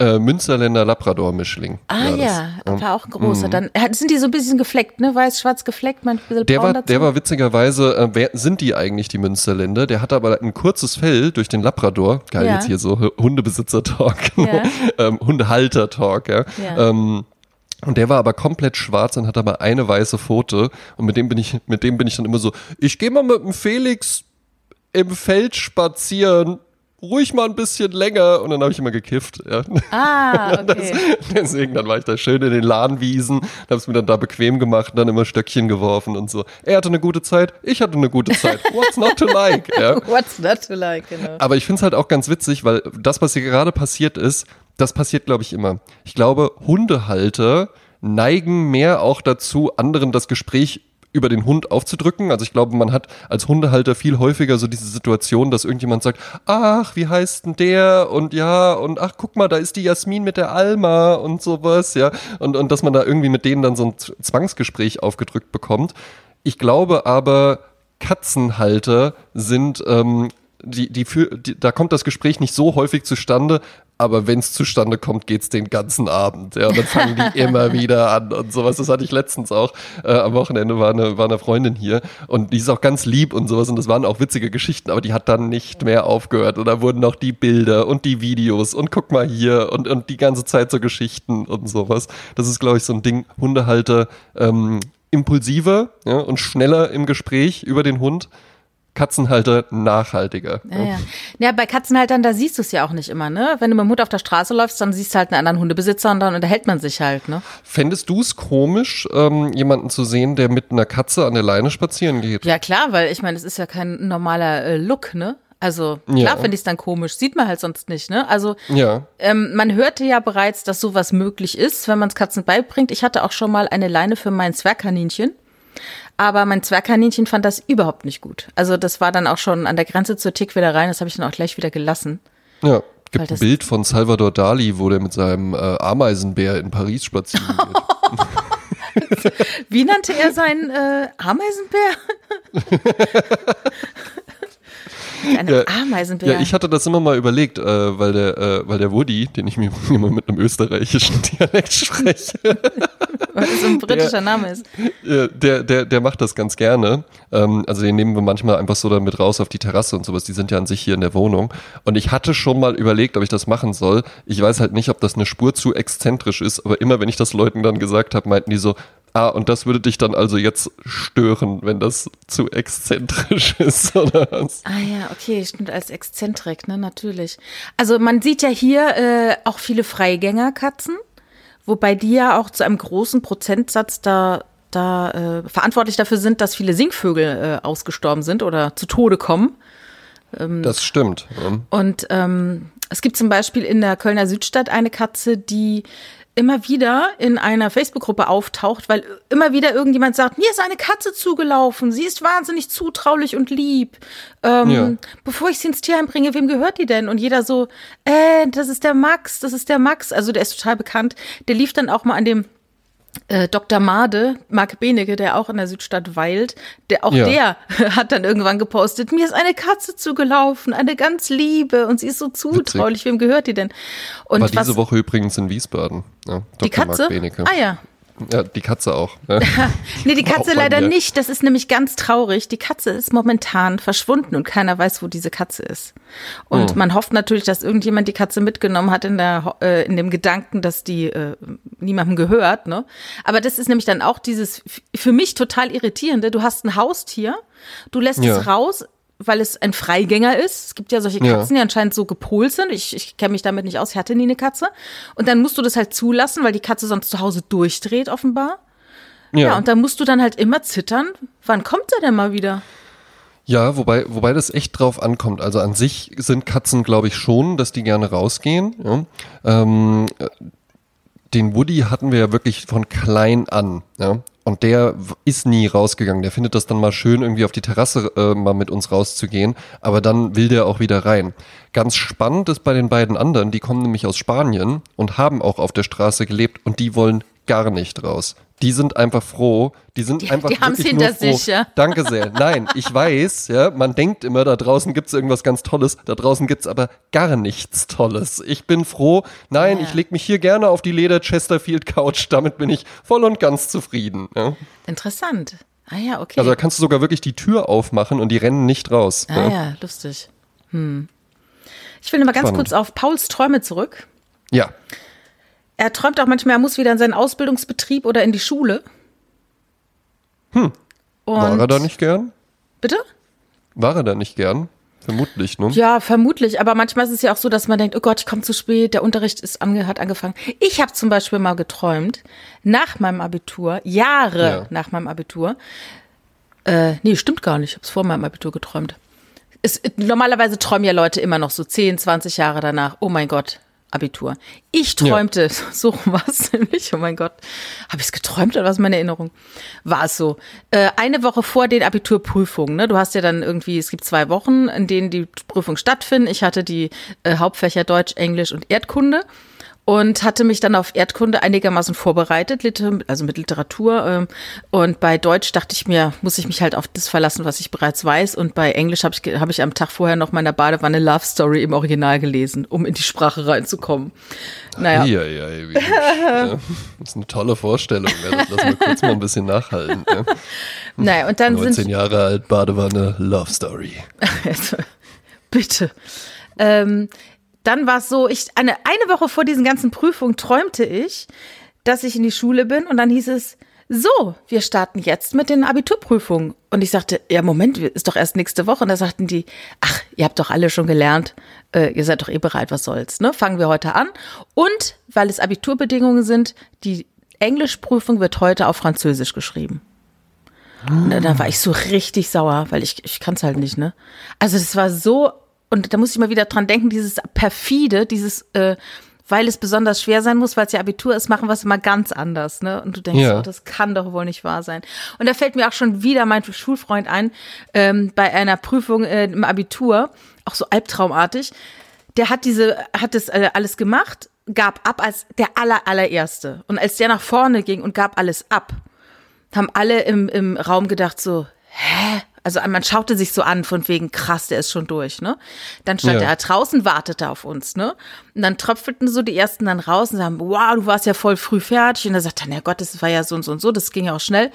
Äh, Münsterländer Labrador-Mischling. Ah ja, das. war auch ein großer. Dann äh, sind die so ein bisschen gefleckt, ne? Weiß, schwarz gefleckt, bisschen Der war, dazu. der war witzigerweise, äh, wer, sind die eigentlich die Münsterländer? Der hatte aber ein kurzes Fell durch den Labrador. Geil, Ja. jetzt hier so Hundebesitzer-Talk, Ja. ähm, Hundehalter-Talk, ja. Ja. Ähm, und der war aber komplett schwarz und hatte aber eine weiße Pfote. Und mit dem bin ich, mit dem bin ich dann immer so, ich gehe mal mit dem Felix im Feld spazieren. Ruhig mal ein bisschen länger. Und dann habe ich immer gekifft, ja. Ah, okay. Deswegen, dann war ich da schön in den Ladenwiesen, hab's mir dann da bequem gemacht und dann immer Stöckchen geworfen und so. Er hatte eine gute Zeit, ich hatte eine gute Zeit. What's not to like? Ja. What's not to like, genau. Aber ich find's halt auch ganz witzig, weil das, was hier gerade passiert ist, das passiert, glaube ich, immer. Ich glaube, Hundehalter neigen mehr auch dazu, anderen das Gespräch über den Hund aufzudrücken. Also ich glaube, man hat als Hundehalter viel häufiger so diese Situation, dass irgendjemand sagt, ach, wie heißt denn der? Und ja, und ach, guck mal, da ist die Jasmin mit der Alma und sowas, ja. Und, und dass man da irgendwie mit denen dann so ein Zwangsgespräch aufgedrückt bekommt. Ich glaube aber, Katzenhalter sind, ähm, die, die, für, die, da kommt das Gespräch nicht so häufig zustande, aber wenn es zustande kommt, geht's den ganzen Abend. Ja, und dann fangen die immer wieder an und sowas. Das hatte ich letztens auch. Äh, am Wochenende war eine, war eine Freundin hier und die ist auch ganz lieb und sowas und das waren auch witzige Geschichten, aber die hat dann nicht mehr aufgehört. Und da wurden auch die Bilder und die Videos und guck mal hier und, und die ganze Zeit so Geschichten und sowas. Das ist, glaube ich, so ein Ding. Hundehalter ähm, impulsiver ja, und schneller im Gespräch über den Hund. Katzenhalter nachhaltiger. Ja, ja. ja, bei Katzenhaltern, da siehst du es ja auch nicht immer, ne? Wenn du mit dem Hund auf der Straße läufst, dann siehst du halt einen anderen Hundebesitzer und dann unterhält man sich halt, ne? Fändest du es komisch, ähm, jemanden zu sehen, der mit einer Katze an der Leine spazieren geht? Ja, klar, weil ich meine, es ist ja kein normaler äh, Look, ne? Also klar Ja. finde ich es dann komisch, sieht man halt sonst nicht, ne? Also Ja. ähm, man hörte ja bereits, dass sowas möglich ist, wenn man es Katzen beibringt. Ich hatte auch schon mal eine Leine für mein Zwergkaninchen. Aber mein Zwergkaninchen fand das überhaupt nicht gut. Also das war dann auch schon an der Grenze zur Tickwiederei, das habe ich dann auch gleich wieder gelassen. Ja. Gibt ein das- Bild von Salvador Dali, wo der mit seinem äh, Ameisenbär in Paris spazieren geht. Wie nannte er seinen äh, Ameisenbär? Einen Ja. Ameisenbär. Ja, ich hatte das immer mal überlegt, äh, weil der, äh, weil der Woody, den ich mir immer mit einem österreichischen Dialekt spreche, weil das so ein britischer Name ist. der, der, der macht das ganz gerne. Ähm, also den nehmen wir manchmal einfach so damit raus auf die Terrasse und sowas. Die sind ja an sich hier in der Wohnung. Und ich hatte schon mal überlegt, ob ich das machen soll. Ich weiß halt nicht, ob das eine Spur zu exzentrisch ist, aber immer wenn ich das Leuten dann gesagt habe, meinten die so, ah, und das würde dich dann also jetzt stören, wenn das zu exzentrisch ist, oder was? Ah ja, okay, stimmt, als Exzentrik, ne, natürlich. Also man sieht ja hier äh, auch viele Freigängerkatzen, wobei die ja auch zu einem großen Prozentsatz da, da äh, verantwortlich dafür sind, dass viele Singvögel äh, ausgestorben sind oder zu Tode kommen. Das stimmt. Ja. Und ähm, es gibt zum Beispiel in der Kölner Südstadt eine Katze, die immer wieder in einer Facebook-Gruppe auftaucht, weil immer wieder irgendjemand sagt, mir ist eine Katze zugelaufen, sie ist wahnsinnig zutraulich und lieb. Ähm, Ja. Bevor ich sie ins Tierheim bringe, wem gehört die denn? Und jeder so, äh, das ist der Max, das ist der Max. Also der ist total bekannt. Der lief dann auch mal an dem äh, Dr. Made, Marc Benecke, der auch in der Südstadt weilt, der auch Ja. der hat dann irgendwann gepostet, mir ist eine Katze zugelaufen, eine ganz liebe und sie ist so zutraulich, wem gehört die denn? Und War was diese Woche übrigens in Wiesbaden. Ja, die Katze? Benecke. Ah ja. Ja, die Katze auch. Ja. Nee, die Katze leider mir. nicht. Das ist nämlich ganz traurig. Die Katze ist momentan verschwunden und keiner weiß, wo diese Katze ist. Und Hm. man hofft natürlich, dass irgendjemand die Katze mitgenommen hat in, der, äh, in dem Gedanken, dass die äh, niemandem gehört. Ne? Aber das ist nämlich dann auch dieses für mich total irritierende. Du hast ein Haustier, du lässt Ja. es raus, weil es ein Freigänger ist. Es gibt ja solche Ja. Katzen, die anscheinend so gepolt sind. Ich, ich kenne mich damit nicht aus. Ich hatte nie eine Katze. Und dann musst du das halt zulassen, weil die Katze sonst zu Hause durchdreht offenbar. Ja. und dann musst du dann halt immer zittern. Wann kommt er denn mal wieder? Ja, wobei, wobei das echt drauf ankommt. Also an sich sind Katzen, glaube ich, schon, dass die gerne rausgehen. Ja. Ähm, äh, den Woody hatten wir ja wirklich von klein an. Ja. Und der ist nie rausgegangen. Der findet das dann mal schön, irgendwie auf die Terrasse äh, mal mit uns rauszugehen. Aber dann will der auch wieder rein. Ganz spannend ist bei den beiden anderen, die kommen nämlich aus Spanien und haben auch auf der Straße gelebt und die wollen gar nicht raus. Die sind einfach froh. Die sind Die- einfach die wirklich hinter nur froh. sich, ja. Danke sehr. Nein, ich weiß, ja, man denkt immer, da draußen gibt's irgendwas ganz Tolles. Da draußen gibt's aber gar nichts Tolles. Ich bin froh. Nein, Ja. ich leg mich hier gerne auf die Leder Chesterfield Couch. Damit bin ich voll und ganz zufrieden. Ja. Interessant. Ah ja, okay. Also da kannst du sogar wirklich die Tür aufmachen und die rennen nicht raus. ah ja. ja, lustig. Hm. Ich will noch mal ganz Spannend. kurz auf Pauls Träume zurück. ja. Er träumt auch manchmal, er muss wieder in seinen Ausbildungsbetrieb oder in die Schule. Hm. War er da nicht gern? Bitte? War er da nicht gern? Vermutlich, ne? Ja, vermutlich. Aber manchmal ist es ja auch so, dass man denkt, oh Gott, ich komme zu spät, der Unterricht ist ange hat angefangen. Ich habe zum Beispiel mal geträumt, nach meinem Abitur, Jahre Ja. nach meinem Abitur. Äh, nee, stimmt gar nicht. Ich habe es vor meinem Abitur geträumt. Es, normalerweise träumen ja Leute immer noch so 10, 20 Jahre danach. Oh mein Gott, Abitur. Ich träumte, so war es nämlich, oh mein Gott. Habe ich es geträumt oder was meine Erinnerung? War es so. Äh, eine Woche vor den Abiturprüfungen, ne? Du hast ja dann irgendwie, es gibt zwei Wochen, in denen die Prüfungen stattfinden. Ich hatte die äh, Hauptfächer Deutsch, Englisch und Erdkunde und hatte mich dann auf Erdkunde einigermaßen vorbereitet, also mit Literatur. ähm, Und bei Deutsch dachte ich mir, muss ich mich halt auf das verlassen, was ich bereits weiß. Und bei Englisch habe ich, hab ich am Tag vorher noch meiner Badewanne Love Story im Original gelesen, um in die Sprache reinzukommen. Naja, Ja, ja, ja, ja. Das ist eine tolle Vorstellung. Ja. Lassen wir kurz mal ein bisschen nachhalten. Ja. naja und dann 19 sind Jahre alt, Badewanne, Love Story. Also, bitte. Ähm, dann war es so, ich eine, eine Woche vor diesen ganzen Prüfungen träumte ich, dass ich in die Schule bin und dann hieß es, so, wir starten jetzt mit den Abiturprüfungen. Und ich sagte, ja, Moment, ist doch erst nächste Woche. Und da sagten die, ach, ihr habt doch alle schon gelernt, äh, ihr seid doch eh bereit, was soll's. Ne? Fangen wir heute an. Und weil es Abiturbedingungen sind, die Englischprüfung wird heute auf Französisch geschrieben. Und da war ich so richtig sauer, weil ich, ich kann es halt nicht, ne? Also das war so, und da muss ich mal wieder dran denken, dieses perfide, dieses, äh, weil es besonders schwer sein muss, weil es ja Abitur ist, machen wir es mal ganz anders, ne? Und du denkst, Ja. oh, das kann doch wohl nicht wahr sein. Und da fällt mir auch schon wieder mein Schulfreund ein, ähm, bei einer Prüfung äh, im Abitur, auch so albtraumartig, der hat diese, hat das äh, alles gemacht, gab ab als der aller, allererste. Und als der nach vorne ging und gab alles ab, haben alle im, im Raum gedacht so, hä? Also man schaute sich so an von wegen krass, der ist schon durch, ne? Dann stand Ja. er draußen, wartete auf uns, ne? Und dann tröpfelten so die ersten dann raus und sagen, wow, du warst ja voll früh fertig. Und er sagte, na Gott, das war ja so und so und so, das ging ja auch schnell.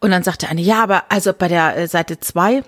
Und dann sagte eine, ja, aber also bei der äh, Seite zwei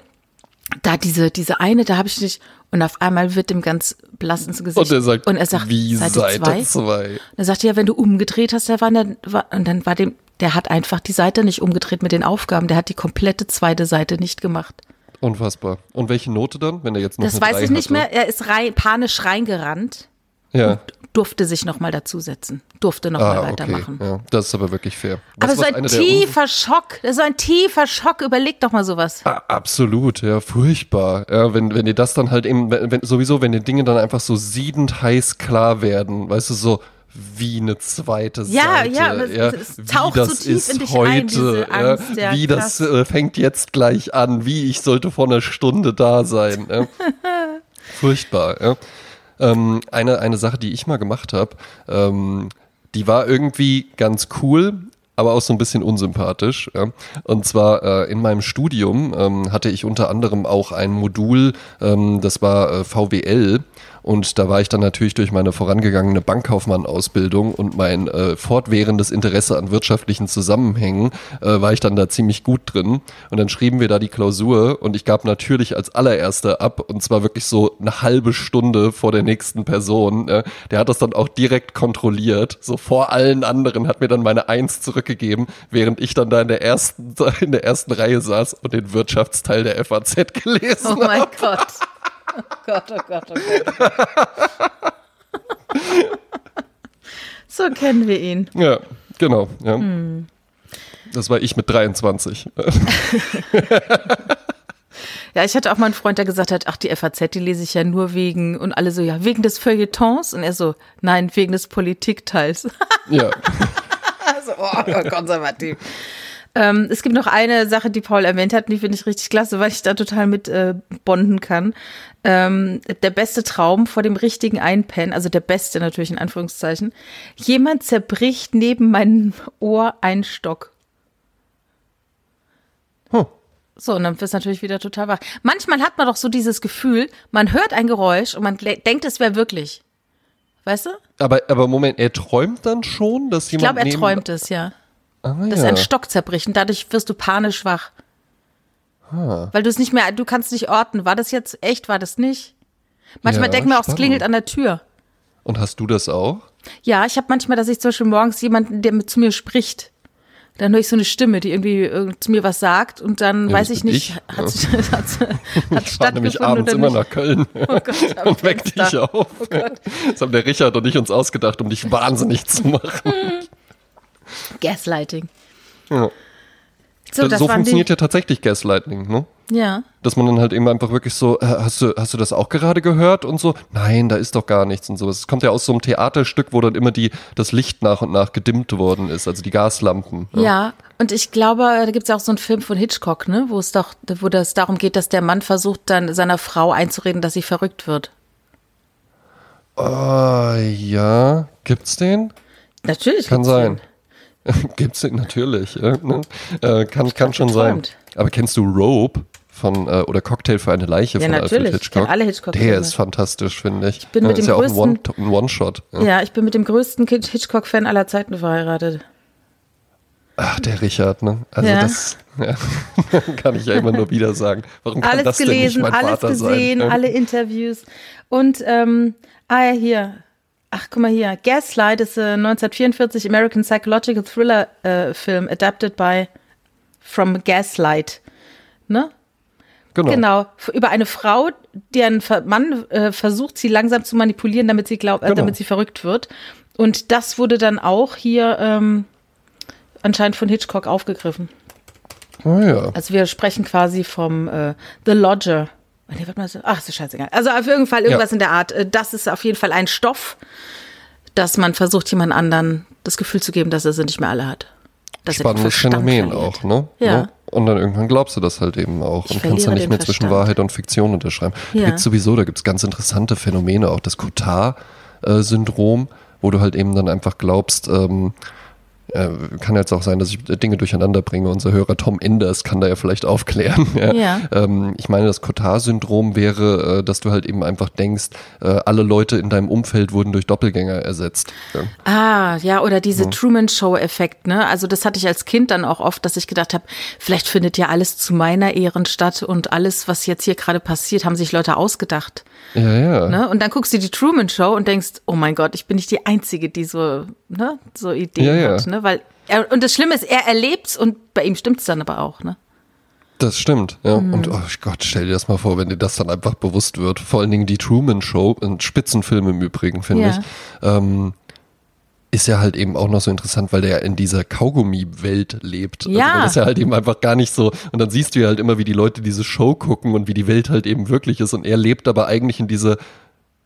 da diese, diese eine, da habe ich nicht. Und auf einmal wird dem ganz blass ins Gesicht. Und er sagt, und er sagt wie Seite, Seite zwei. 2. Und er sagte, ja, wenn du umgedreht hast, der war, der, war und dann war dem, der hat einfach die Seite nicht umgedreht mit den Aufgaben. Der hat die komplette zweite Seite nicht gemacht. Unfassbar. Und welche Note dann, wenn er jetzt noch Das weiß ich nicht hatte? mehr. Er ist rein, panisch reingerannt, Ja. durfte sich nochmal dazusetzen, durfte nochmal Ah, okay. weitermachen. Ja, das ist aber wirklich fair. Aber Weißt du, so was ein tiefer Schock, das ist so ein tiefer Schock. Überleg doch mal sowas. Ah, Absolut, ja, furchtbar. Ja, wenn, wenn dir das dann halt eben, wenn, wenn, sowieso, wenn die Dinge dann einfach so siedend heiß klar werden, weißt du, so wie eine zweite Ja, Seite. ja, es- ja, es wie taucht so das tief ist in dich heute, ein, diese Angst, ja, wie das äh, fängt jetzt gleich an, wie ich sollte vor einer Stunde da sein. Ja. Furchtbar, ja. Ähm, eine, eine Sache, die ich mal gemacht habe, ähm, die war irgendwie ganz cool, aber auch so ein bisschen unsympathisch. Ja. Und zwar äh, in meinem Studium ähm, hatte ich unter anderem auch ein Modul, ähm, das war äh, VWL. Und da war ich dann natürlich durch meine vorangegangene Bankkaufmann-Ausbildung und mein äh, fortwährendes Interesse an wirtschaftlichen Zusammenhängen, äh, war ich dann da ziemlich gut drin. Und dann schrieben wir da die Klausur und ich gab natürlich als allererster ab und zwar wirklich so eine halbe Stunde vor der nächsten Person. Äh, der hat das dann auch direkt kontrolliert, so vor allen anderen, hat mir dann meine Eins zurückgegeben, während ich dann da in der ersten, in der ersten Reihe saß und den Wirtschaftsteil der FAZ gelesen Oh mein Gott. Oh Gott, oh Gott, oh Gott. so kennen wir ihn. Ja, genau. Ja. Hm. Das war ich mit 23. Ja, ich hatte auch mal einen Freund, der gesagt hat, ach, die FAZ, die lese ich ja nur wegen, und alle so, ja, wegen des Feuilletons. Und er so, nein, wegen des Politikteils. ja. also, oh, konservativ. Ähm, es gibt noch eine Sache, die Paul erwähnt hat, die finde ich richtig klasse, weil ich da total mit äh, bonden kann. Ähm, der beste Traum vor dem richtigen Einpennen, also der beste natürlich in Anführungszeichen. Jemand zerbricht neben meinem Ohr einen Stock. Huh. So, und dann wirst du natürlich wieder total wach. Manchmal hat man doch so dieses Gefühl, man hört ein Geräusch und man denkt, es wäre wirklich. Weißt du? Aber, aber Moment, er träumt dann schon, dass Ich jemand. glaube, er neben- träumt es, ja. Ah, dass ja. ein Stock zerbricht und dadurch wirst du panisch wach. Ah. Weil du es nicht mehr, du kannst nicht orten. War das jetzt echt, war das nicht? Manchmal Ja, denken wir auch, es klingelt an der Tür. Und hast du das auch? Ja, ich habe manchmal, dass ich zum Beispiel morgens jemanden, der mit zu mir spricht. Dann höre ich so eine Stimme, die irgendwie äh, zu mir was sagt und dann Ja, weiß ich nicht, ich, hat es hat, hat Ich fahre stattgefunden nämlich abends immer nach Köln Oh Gott, und weck dich auf. Das haben der Richard und ich uns ausgedacht, um dich wahnsinnig zu machen. Gaslighting. Ja. So, das so funktioniert ja tatsächlich Gaslighting, ne? ja. Dass man dann halt eben einfach wirklich so, äh, hast du, hast du das auch gerade gehört und so? Nein, da ist doch gar nichts und sowas. Es kommt ja aus so einem Theaterstück, wo dann immer die, das Licht nach und nach gedimmt worden ist, also die Gaslampen. ne? Ja, und ich glaube, da gibt es ja auch so einen Film von Hitchcock, ne, wo es doch, wo das darum geht, dass der Mann versucht, dann seiner Frau einzureden, dass sie verrückt wird. Ah, ja, gibt's den? Natürlich. Kann sein. den. Gibt's natürlich, ja, ne? äh, kann, kann schon sein. geträumt. Aber kennst du Rope von äh, oder Cocktail für eine Leiche Ja, von natürlich. Alfred Ich Hitchcock? kenn alle Hitchcock-Filme. Der ist fantastisch, finde ich. bin ja, mit ist dem ja auch ein One- größten- One-Shot. ja. Ja, ich bin mit dem größten Hitchcock-Fan aller Zeiten verheiratet. Ach, der Richard, ne? Also Ja. das ja, kann ich ja immer nur wieder sagen. Warum kann Alles das denn gelesen, nicht mein alles Vater gesehen, sein? alle Interviews. Und, ähm, ah ja, hier. Ach, guck mal hier. Gaslight ist ein 1944 American Psychological Thriller äh, Film, adapted by From Gaslight. Ne? Genau. Genau, über eine Frau, deren Mann äh, versucht, sie langsam zu manipulieren, damit sie glaubt, äh, Genau. damit sie verrückt wird. Und das wurde dann auch hier ähm, anscheinend von Hitchcock aufgegriffen. Ah, ja. Also wir sprechen quasi vom äh, The Lodger. Nee, warte mal, so- ach, ist scheißegal. Also auf jeden Fall irgendwas Ja. in der Art. Äh, Das ist auf jeden Fall ein Stoff, dass man versucht, jemand anderen das Gefühl zu geben, dass er sie nicht mehr alle hat. Dass Spannendes Phänomen verliert. auch, ne? Ja. Ne? Und dann irgendwann glaubst du das halt eben auch Ich und kannst dann nicht mehr zwischen Verstand. Wahrheit und Fiktion unterschreiben. Ja. Da gibt's sowieso, da gibt's ganz interessante Phänomene, auch das Cotard-Syndrom, wo du halt eben dann einfach glaubst, ähm, äh, kann jetzt auch sein, dass ich Dinge durcheinander bringe. Unser Hörer Tom Enders kann da ja vielleicht aufklären. Ja. Ja. Ähm, ich meine, das Cotard-Syndrom wäre, äh, dass du halt eben einfach denkst, äh, alle Leute in deinem Umfeld wurden durch Doppelgänger ersetzt. Ja. Ah, ja, oder diese Truman Show-Effekt, ne? Also das hatte ich als Kind dann auch oft, dass ich gedacht habe, vielleicht findet ja alles zu meiner Ehren statt und alles, was jetzt hier gerade passiert, haben sich Leute ausgedacht. Ja, ja. Ne? Und dann guckst du die Truman Show und denkst, oh mein Gott, ich bin nicht die Einzige, die so, ne, so Ideen Ja, ja. hat, ne? Weil er, und das Schlimme ist, er erlebt's und bei ihm stimmt's dann aber auch, ne? Das stimmt, ja. Mhm. Und oh Gott, stell dir das mal vor, wenn dir das dann einfach bewusst wird. Vor allen Dingen die Truman Show, ein Spitzenfilm im Übrigen, finde Ja. ich. Ähm, ist ja halt eben auch noch so interessant, weil der ja in dieser Kaugummi-Welt lebt. Ja. Also das ist ja halt eben einfach gar nicht so. Und dann siehst du ja halt immer, wie die Leute diese Show gucken und wie die Welt halt eben wirklich ist. Und er lebt aber eigentlich in dieser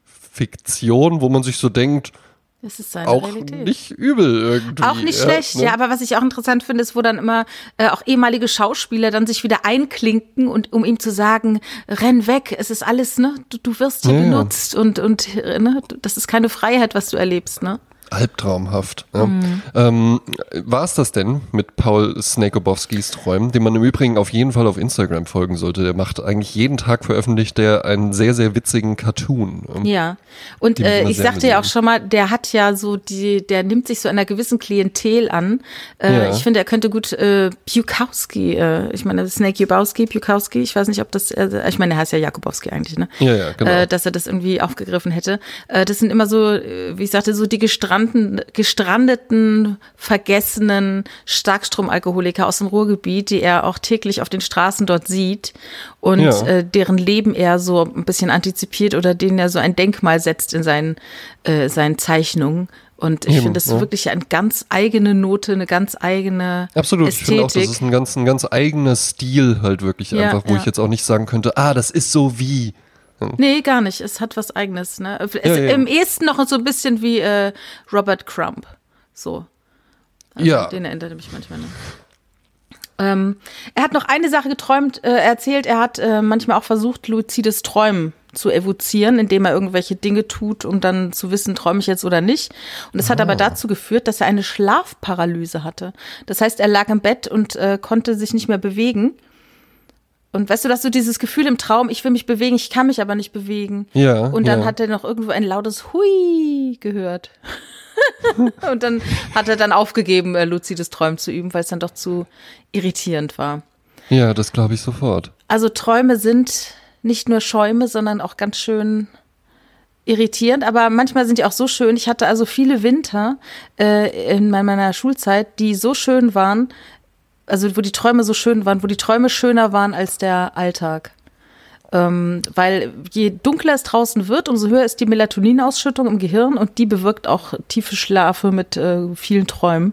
Fiktion, wo man sich so denkt, Das ist seine auch Realität. nicht übel irgendwie. Auch nicht schlecht, ne? ja. Aber was ich auch interessant finde, ist, wo dann immer äh, auch ehemalige Schauspieler dann sich wieder einklinken und um ihm zu sagen, renn weg, es ist alles, ne, du, du wirst hier Ja, ja. benutzt und und ne, das ist keine Freiheit, was du erlebst, ne? Albtraumhaft. Ja. Mhm. Ähm, War es das denn mit Paul Snakobowskis Träumen, dem man im Übrigen auf jeden Fall auf Instagram folgen sollte? Der macht eigentlich jeden Tag veröffentlicht der einen sehr, sehr witzigen Cartoon. Ja. Und äh, ich sagte ja auch schon mal, der hat ja so die, der nimmt sich so einer gewissen Klientel an. Äh, Ja. Ich finde, er könnte gut äh, Bukowski, äh, ich meine Snake Jubowski, Bukowski, ich weiß nicht, ob das, äh, ich meine, er heißt ja Jakubowski eigentlich, ne? Ja, ja, genau. Äh, dass er das irgendwie aufgegriffen hätte. Äh, das sind immer so, äh, wie ich sagte, so die gestrandeten, gestrandeten, vergessenen Starkstromalkoholiker aus dem Ruhrgebiet, die er auch täglich auf den Straßen dort sieht und Ja. äh, deren Leben er so ein bisschen antizipiert oder denen er so ein Denkmal setzt in seinen, äh, seinen Zeichnungen. Und ich finde, das ist ja. wirklich eine ganz eigene Note, eine ganz eigene Absolut, ich finde auch, Ästhetik. das ist ein ganz, ein ganz eigener Stil halt wirklich Ja, einfach, wo ja. ich jetzt auch nicht sagen könnte, ah, das ist so wie. Nee, gar nicht. Es hat was Eigenes. Ne? Es, Ja, ja. Im ehesten noch so ein bisschen wie äh, Robert Crumb. So. Also, Ja. Den erinnert mich manchmal. Ne? Ähm, er hat noch eine Sache geträumt, äh, erzählt, er hat äh, manchmal auch versucht, luzides Träumen zu evozieren, indem er irgendwelche Dinge tut, um dann zu wissen, träume ich jetzt oder nicht. Und das hat aber dazu geführt, dass er eine Schlafparalyse hatte. Das heißt, er lag im Bett und äh, konnte sich nicht mehr bewegen. Und weißt du, dass du dieses Gefühl im Traum, ich will mich bewegen, ich kann mich aber nicht bewegen. Ja. Und dann ja. hat er noch irgendwo ein lautes Hui gehört. und dann hat er dann aufgegeben, äh, luzides Träumen zu üben, weil es dann doch zu irritierend war. Ja, das glaube ich sofort. Also Träume sind nicht nur Schäume, sondern auch ganz schön irritierend, aber manchmal sind die auch so schön. Ich hatte also viele Winter äh, in meiner Schulzeit, die so schön waren, also wo die Träume so schön waren, wo die Träume schöner waren als der Alltag. Ähm, weil je dunkler es draußen wird, umso höher ist die Melatoninausschüttung im Gehirn und die bewirkt auch tiefe Schlafe mit äh, vielen Träumen.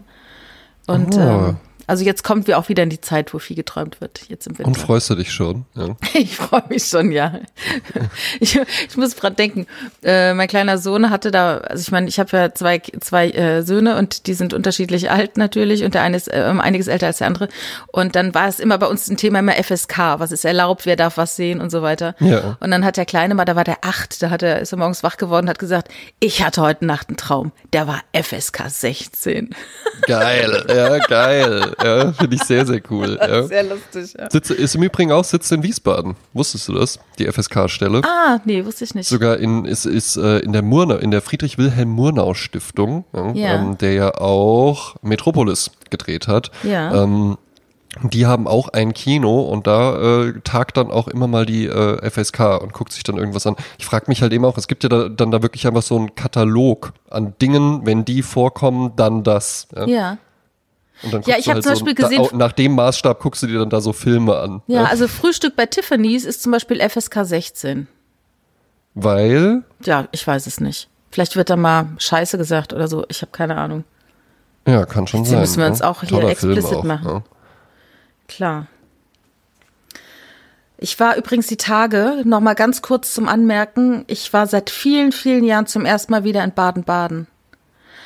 Und Oh. ähm, also jetzt kommt wir auch wieder in die Zeit, wo viel geträumt wird, jetzt im Winter. Und freust du dich schon? Ja. Ich freue mich schon, ja. Ich, ich muss gerade denken, äh, mein kleiner Sohn hatte da, also ich meine, ich habe ja zwei, zwei äh, Söhne und die sind unterschiedlich alt natürlich und der eine ist äh, einiges älter als der andere. Und dann war es immer bei uns ein Thema immer FSK, was ist erlaubt, wer darf was sehen und so weiter. Ja. Und dann hat der Kleine mal, da war der acht, da hat er, ist er morgens wach geworden und hat gesagt, ich hatte heute Nacht einen Traum, der war FSK 16. Geil, ja, geil. Ja, finde ich sehr, sehr cool. Ja. Sehr lustig, ja. Sitze, ist im Übrigen auch Sitz in Wiesbaden. Wusstest du das? Die FSK-Stelle. Ah, nee, wusste ich nicht. Sogar in, ist, ist äh, in der Murnau, in der Friedrich-Wilhelm-Murnau-Stiftung, ja, Ja. Ähm, der ja auch Metropolis gedreht hat. Ja. Ähm, die haben auch ein Kino und da äh, tagt dann auch immer mal die äh, FSK und guckt sich dann irgendwas an. Ich frage mich halt eben auch, es gibt ja da, dann da wirklich einfach so einen Katalog an Dingen, wenn die vorkommen, dann das. Ja. ja. Und dann Ja, ich du hab halt zum so, Beispiel da, gesehen- au- nach dem Maßstab guckst du dir dann da so Filme an. Ja, also Frühstück bei Tiffany's ist zum Beispiel FSK 16. Weil, Ja, ich weiß es nicht. Vielleicht wird da mal Scheiße gesagt oder so. Ich habe keine Ahnung. ja, kann schon Jetzt sein. müssen wir uns ne? auch hier Toller explicit auch, machen. Ja. Klar. Ich war übrigens die Tage, noch mal ganz kurz zum Anmerken, ich war seit vielen, vielen Jahren zum ersten Mal wieder in Baden-Baden.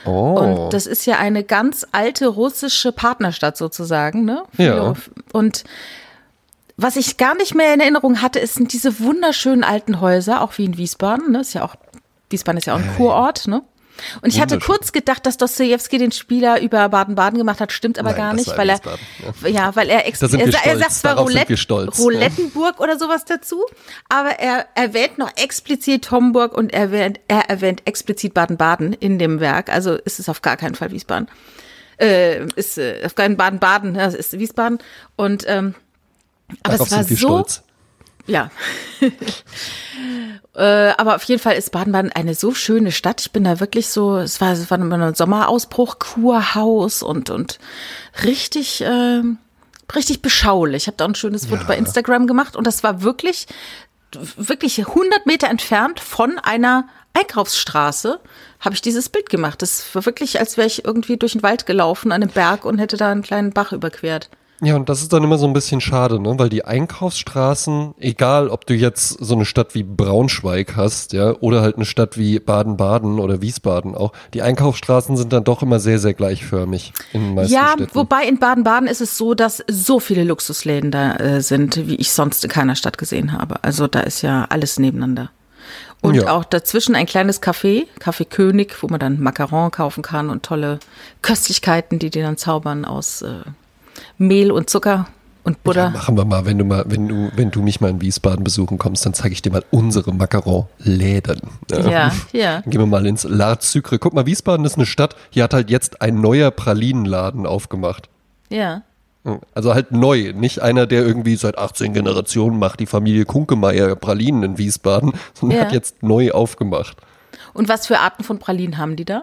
Oh. Und das ist ja eine ganz alte russische Partnerstadt sozusagen, ne? Ja. Und was ich gar nicht mehr in Erinnerung hatte, ist, sind diese wunderschönen alten Häuser, auch wie in Wiesbaden, ne? Ist ja auch, Wiesbaden ist ja auch ein Kurort, ne? Und ich hatte kurz gedacht, dass Dostoevsky den Spieler über Baden-Baden gemacht hat, stimmt aber Nein, gar nicht, weil er, Wiesbaden, ja. weil er, ex er, er stolz. sagt zwar Roulette, ja. Roulettenburg oder sowas dazu, aber er erwähnt noch explizit Homburg und er erwähnt, er erwähnt explizit Baden-Baden in dem Werk, also ist es auf gar keinen Fall Wiesbaden. Äh, ist äh, auf keinen Baden-Baden, ja, es ist Wiesbaden und ähm, aber Darauf es war so stolz. Ja. äh, aber auf jeden Fall ist Baden-Baden eine so schöne Stadt. Ich bin da wirklich so, es war, es war ein Sommerausbruch, Kurhaus und, und richtig, ähm, richtig beschaulich. Ich habe da ein schönes Foto bei Instagram gemacht und das war wirklich, wirklich 100 Meter entfernt von einer Einkaufsstraße habe ich dieses Bild gemacht. Das war wirklich, als wäre ich irgendwie durch den Wald gelaufen an einem Berg und hätte da einen kleinen Bach überquert. Ja, und das ist dann immer so ein bisschen schade, ne? Weil die Einkaufsstraßen, egal ob du jetzt so eine Stadt wie Braunschweig hast, ja, oder halt eine Stadt wie Baden-Baden oder Wiesbaden auch, die Einkaufsstraßen sind dann doch immer sehr, sehr gleichförmig in den meisten Ja, Städten. wobei in Baden-Baden ist es so, dass so viele Luxusläden da äh, sind, wie ich sonst in keiner Stadt gesehen habe. Also da ist ja alles nebeneinander. Und Ja. auch dazwischen ein kleines Café, Café König, wo man dann Macaron kaufen kann und tolle Köstlichkeiten, die die dann zaubern aus äh, Mehl und Zucker und ja, Butter. machen wir mal, wenn du mal, wenn du, wenn du mich mal in Wiesbaden besuchen kommst, dann zeige ich dir mal unsere Macaron-Läden. Ja, ja. Gehen wir mal ins La Sucre. Guck mal, Wiesbaden ist eine Stadt, hier hat halt jetzt ein neuer Pralinenladen aufgemacht. Ja. Also halt neu, nicht einer, der irgendwie seit 18 Generationen macht, die Familie Kunkemeier Pralinen in Wiesbaden, sondern Ja. hat jetzt neu aufgemacht. Und was für Arten von Pralinen haben die da?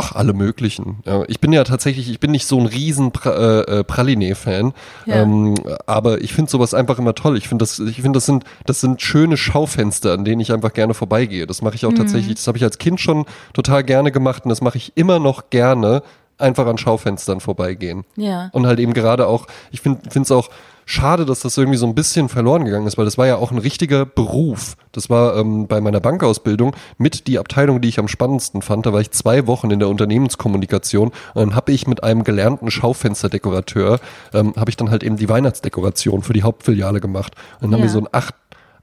Ach, alle möglichen. Ja, ich bin ja tatsächlich, ich bin nicht so ein riesen pra äh, äh, Praline-Fan, Ja. ähm, aber ich finde sowas einfach immer toll. Ich finde das, ich finde das sind, das sind schöne Schaufenster, an denen ich einfach gerne vorbeigehe. Das mache ich Mhm. auch tatsächlich, das habe ich als Kind schon total gerne gemacht und das mache ich immer noch gerne, einfach an Schaufenstern vorbeigehen. Ja. Und halt eben gerade auch, ich finde es auch schade, dass das irgendwie so ein bisschen verloren gegangen ist, weil das war ja auch ein richtiger Beruf. Das war ähm, bei meiner Bankausbildung mit die Abteilung, die ich am spannendsten fand. Da war ich zwei Wochen in der Unternehmenskommunikation und dann habe ich mit einem gelernten Schaufensterdekorateur, ähm, habe ich dann halt eben die Weihnachtsdekoration für die Hauptfiliale gemacht. Und dann haben wir so ein acht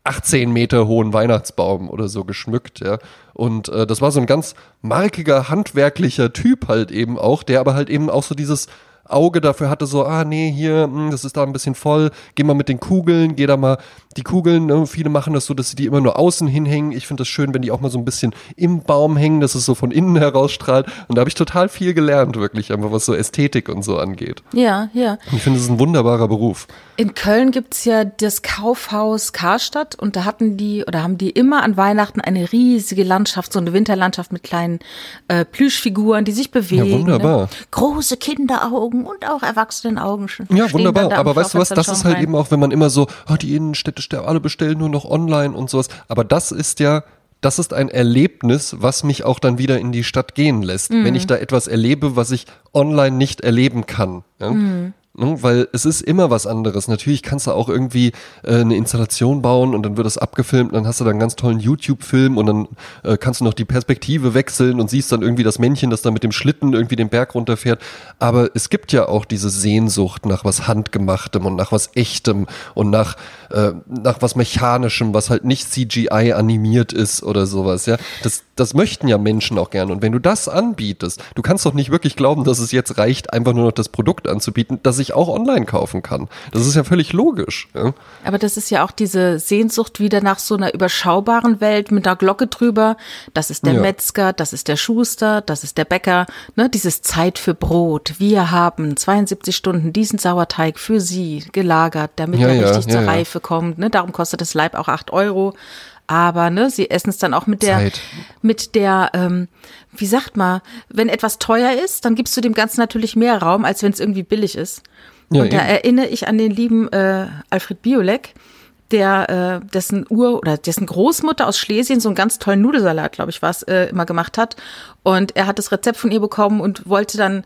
18 Meter hohen Weihnachtsbaum oder so geschmückt, ja. Und äh, das war so ein ganz markiger, handwerklicher Typ halt eben auch, der aber halt eben auch so dieses Auge dafür hatte, so, ah nee, hier, mh, hm, das ist da ein bisschen voll, geh mal mit den Kugeln, geh da mal die Kugeln, ne, viele machen das so, dass sie die immer nur außen hinhängen. Ich finde das schön, wenn die auch mal so ein bisschen im Baum hängen, dass es so von innen herausstrahlt. Und da habe ich total viel gelernt, wirklich, einfach was so Ästhetik und so angeht. Ja, ja. Und ich finde, es ist ein wunderbarer Beruf. In Köln gibt's ja das Kaufhaus Karstadt und da hatten die oder haben die immer an Weihnachten eine riesige Landschaft, so eine Winterlandschaft mit kleinen äh, Plüschfiguren, die sich bewegen. Ja, wunderbar. Ne? Große Kinderaugen und auch Erwachsenenaugen. Ja, wunderbar. Aber weißt du was, das ist halt rein. eben auch, wenn man immer so, oh, die Innenstädte alle bestellen nur noch online und sowas. Aber das ist ja, das ist ein Erlebnis, was mich auch dann wieder in die Stadt gehen lässt. Mhm. Wenn ich da etwas erlebe, was ich online nicht erleben kann. Ja? Mhm. Ne? Weil es ist immer was anderes. Natürlich kannst du auch irgendwie äh, eine Installation bauen und dann wird das abgefilmt dann hast du da einen ganz tollen YouTube-Film und dann äh, kannst du noch die Perspektive wechseln und siehst dann irgendwie das Männchen, das da mit dem Schlitten irgendwie den Berg runterfährt. Aber es gibt ja auch diese Sehnsucht nach was Handgemachtem und nach was Echtem und nach, äh, nach was Mechanischem, was halt nicht CGI animiert ist oder sowas. Ja, das, das möchten ja Menschen auch gerne. Und wenn du das anbietest, du kannst doch nicht wirklich glauben, dass es jetzt reicht, einfach nur noch das Produkt anzubieten, dass ich auch online kaufen kann. Das ist ja völlig logisch. Ja? Aber das ist ja auch diese Sehnsucht wieder nach so einer überschaubaren Welt mit einer Glocke drüber. Das ist der ja. Metzger, das ist der Schuster, das ist der Bäcker. Ne? Dieses Zeit für Brot. Wir haben 72 Stunden diesen Sauerteig für Sie gelagert, damit ja, er richtig zur Reife kommt. Ne? Darum kostet das Leib auch acht Euro. Aber ne, sie essen es dann auch mit der, Zeit. mit der, ähm, wie sagt man, wenn etwas teuer ist, dann gibst du dem Ganzen natürlich mehr Raum, als wenn es irgendwie billig ist. Ja, und da erinnere ich an den lieben äh, Alfred Biolek, der äh, dessen Ur oder dessen Großmutter aus Schlesien so einen ganz tollen Nudelsalat, glaube ich, was äh, immer gemacht hat. Und er hat das Rezept von ihr bekommen und wollte dann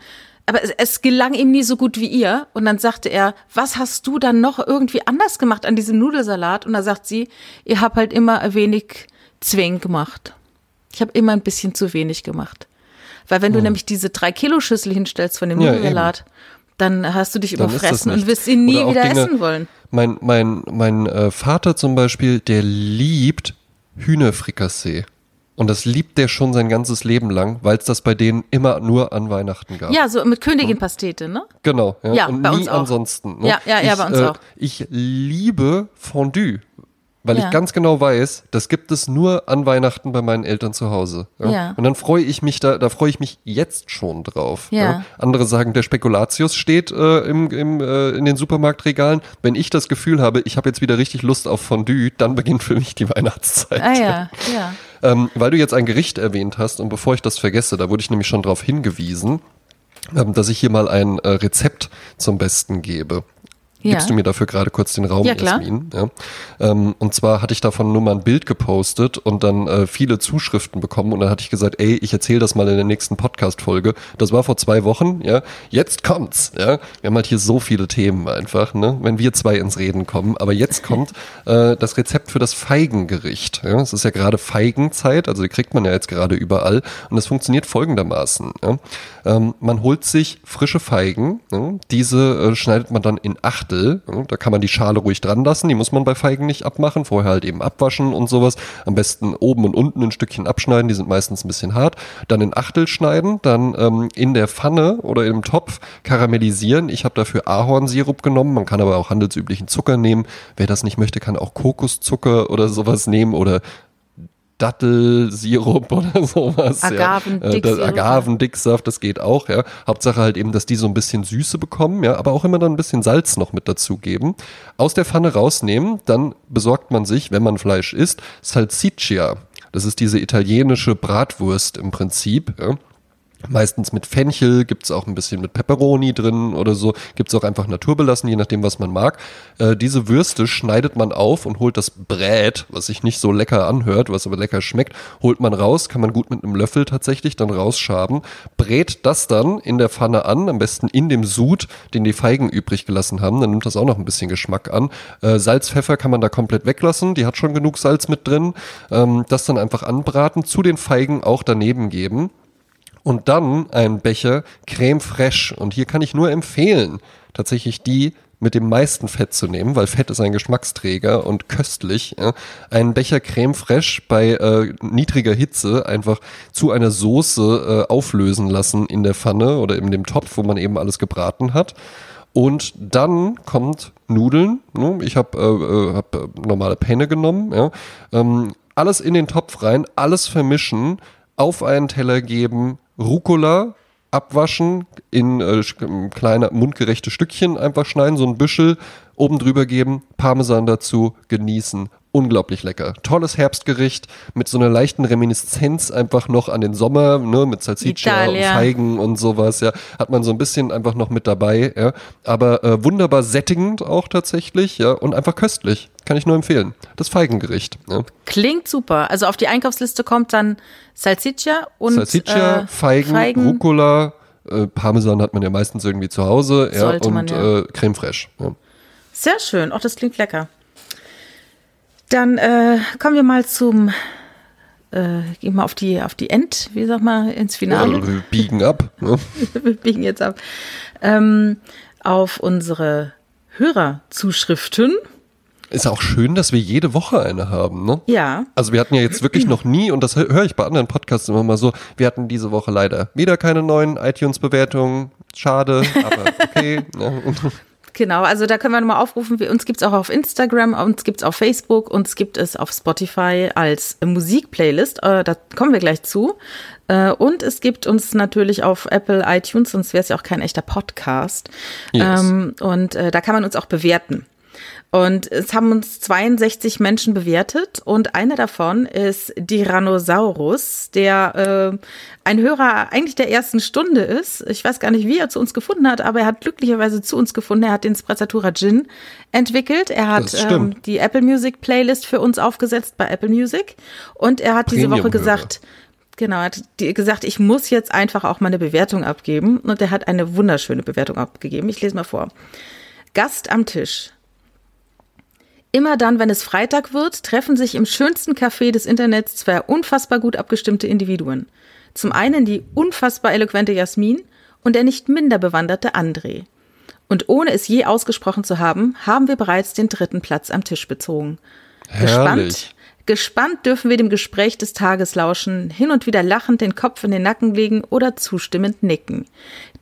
aber es, es, gelang ihm nie so gut wie ihr. Und dann sagte er, was hast du dann noch irgendwie anders gemacht an diesem Nudelsalat? Und da sagt sie, ihr habt halt immer ein wenig Zwing gemacht. Ich habe immer ein bisschen zu wenig gemacht. Weil wenn du hm. nämlich diese drei Kilo Schüssel hinstellst von dem ja, Nudelsalat, eben. dann hast du dich dann überfressen und wirst ihn nie wieder Dinge, essen wollen. Mein, mein, mein äh, Vater zum Beispiel, der liebt Hühnerfrikassee. Und das liebt der schon sein ganzes Leben lang, weil es das bei denen immer nur an Weihnachten gab. Ja, so mit Königinpastete, ne? Genau. Ja, ja und bei nie uns auch. ansonsten. Ne? Ja, ja, ja, ich, bei uns äh, auch. Ich liebe Fondue. Weil ja. ich ganz genau weiß, das gibt es nur an Weihnachten bei meinen Eltern zu Hause. Ja? ja. Und dann freue ich mich da, da freue ich mich jetzt schon drauf. Ja. ja? Andere sagen, der Spekulatius steht äh, im, im, äh, in den Supermarktregalen. Wenn ich das Gefühl habe, ich habe jetzt wieder richtig Lust auf Fondue, dann beginnt für mich die Weihnachtszeit. Ah ja, ja. Ähm, weil du jetzt ein Gericht erwähnt hast und bevor ich das vergesse, da wurde ich nämlich schon darauf hingewiesen, ähm, dass ich hier mal ein äh, Rezept zum Besten gebe. Ja. Gibst du mir dafür gerade kurz den Raum, ja. Jasmin? Ja. Ähm, und zwar hatte ich davon nur mal ein Bild gepostet und dann äh, viele Zuschriften bekommen und dann hatte ich gesagt, ey, ich erzähle das mal in der nächsten Podcast-Folge. Das war vor zwei Wochen, ja. Jetzt kommt's, ja. Wir haben halt hier so viele Themen einfach, ne, wenn wir zwei ins Reden kommen. Aber jetzt kommt äh, das Rezept für das Feigengericht. Ja. Es ist ja gerade Feigenzeit, also die kriegt man ja jetzt gerade überall und das funktioniert folgendermaßen. Ja. Ähm, man holt sich frische Feigen, ne? diese äh, schneidet man dann in Achtel. Ne? Da kann man die Schale ruhig dran lassen, die muss man bei Feigen nicht abmachen, vorher halt eben abwaschen und sowas. Am besten oben und unten ein Stückchen abschneiden, die sind meistens ein bisschen hart. Dann in Achtel schneiden, dann ähm, in der Pfanne oder im Topf karamellisieren. Ich habe dafür Ahornsirup genommen, man kann aber auch handelsüblichen Zucker nehmen. Wer das nicht möchte, kann auch Kokoszucker oder sowas nehmen oder Dattelsirup oder sowas. Agavendicksaft. Ja. Äh, Agavendicksaft, das geht auch, ja. Hauptsache halt eben, dass die so ein bisschen Süße bekommen, ja, aber auch immer dann ein bisschen Salz noch mit dazugeben. Aus der Pfanne rausnehmen, dann besorgt man sich, wenn man Fleisch isst, Salsiccia. Das ist diese italienische Bratwurst im Prinzip, ja. Meistens mit Fenchel, gibt's auch ein bisschen mit Pepperoni drin oder so. Gibt's auch einfach naturbelassen, je nachdem, was man mag. Äh, diese Würste schneidet man auf und holt das Brät, was sich nicht so lecker anhört, was aber lecker schmeckt, holt man raus, kann man gut mit einem Löffel tatsächlich dann rausschaben, brät das dann in der Pfanne an, am besten in dem Sud, den die Feigen übrig gelassen haben. Dann nimmt das auch noch ein bisschen Geschmack an. Äh, Salz, Pfeffer kann man da komplett weglassen, die hat schon genug Salz mit drin. Ähm, das dann einfach anbraten, zu den Feigen auch daneben geben und dann ein Becher Creme Fraiche. Und hier kann ich nur empfehlen, tatsächlich die mit dem meisten Fett zu nehmen, weil Fett ist ein Geschmacksträger und köstlich. Ja. Einen Becher Creme Fraiche bei äh, niedriger Hitze einfach zu einer Soße äh, auflösen lassen in der Pfanne oder in dem Topf, wo man eben alles gebraten hat. Und dann kommt Nudeln. Ne? Ich habe äh, äh, hab äh, normale Penne genommen. Ja? Ähm, alles in den Topf rein, alles vermischen, auf einen Teller geben, Rucola abwaschen, in äh, kleine mundgerechte Stückchen einfach schneiden, so ein Büschel, oben drüber geben, Parmesan dazu, genießen unglaublich lecker. Tolles Herbstgericht mit so einer leichten Reminiszenz einfach noch an den Sommer, ne, mit Salsiccia und Feigen und sowas, ja, hat man so ein bisschen einfach noch mit dabei, ja, aber äh, wunderbar sättigend auch tatsächlich, ja, und einfach köstlich. Kann ich nur empfehlen. Das Feigengericht. Ja. Klingt super. Also auf die Einkaufsliste kommt dann Salsiccia und Salsiccia, äh, Feigen, Feigen, Rucola, äh, Parmesan hat man ja meistens irgendwie zu Hause, ja, und man, ja. Äh, Creme fraiche. Ja. Sehr schön. Auch das klingt lecker. Dann äh, kommen wir mal zum, äh, gehen wir auf die, auf die End, wie sag mal, ins Finale. Ja, wir biegen ab. Ne? wir biegen jetzt ab. Ähm, auf unsere Hörerzuschriften. Ist auch schön, dass wir jede Woche eine haben, ne? Ja. Also wir hatten ja jetzt wirklich noch nie, und das höre ich bei anderen Podcasts immer mal so, wir hatten diese Woche leider wieder keine neuen iTunes-Bewertungen. Schade, aber okay. Ne? Genau, also da können wir nochmal aufrufen. Uns gibt es auch auf Instagram, uns gibt es auf Facebook, uns gibt es auf Spotify als Musikplaylist. Äh, da kommen wir gleich zu. Äh, und es gibt uns natürlich auf Apple iTunes, sonst wäre es ja auch kein echter Podcast. Yes. Ähm, und äh, da kann man uns auch bewerten. Und es haben uns 62 Menschen bewertet und einer davon ist Tyrannosaurus, der äh, ein Hörer eigentlich der ersten Stunde ist. Ich weiß gar nicht, wie er zu uns gefunden hat, aber er hat glücklicherweise zu uns gefunden. Er hat den Sprezzatura Gin entwickelt. Er hat ähm, die Apple Music Playlist für uns aufgesetzt bei Apple Music und er hat diese Woche gesagt, Genau, er hat gesagt, ich muss jetzt einfach auch meine Bewertung abgeben. Und er hat eine wunderschöne Bewertung abgegeben. Ich lese mal vor. Gast am Tisch. Immer dann, wenn es Freitag wird, treffen sich im schönsten Café des Internets zwei unfassbar gut abgestimmte Individuen. Zum einen die unfassbar eloquente Jasmin und der nicht minder bewanderte André. Und ohne es je ausgesprochen zu haben, haben wir bereits den dritten Platz am Tisch bezogen. Herrlich. Gespannt, Gespannt dürfen wir dem Gespräch des Tages lauschen, hin und wieder lachend den Kopf in den Nacken legen oder zustimmend nicken.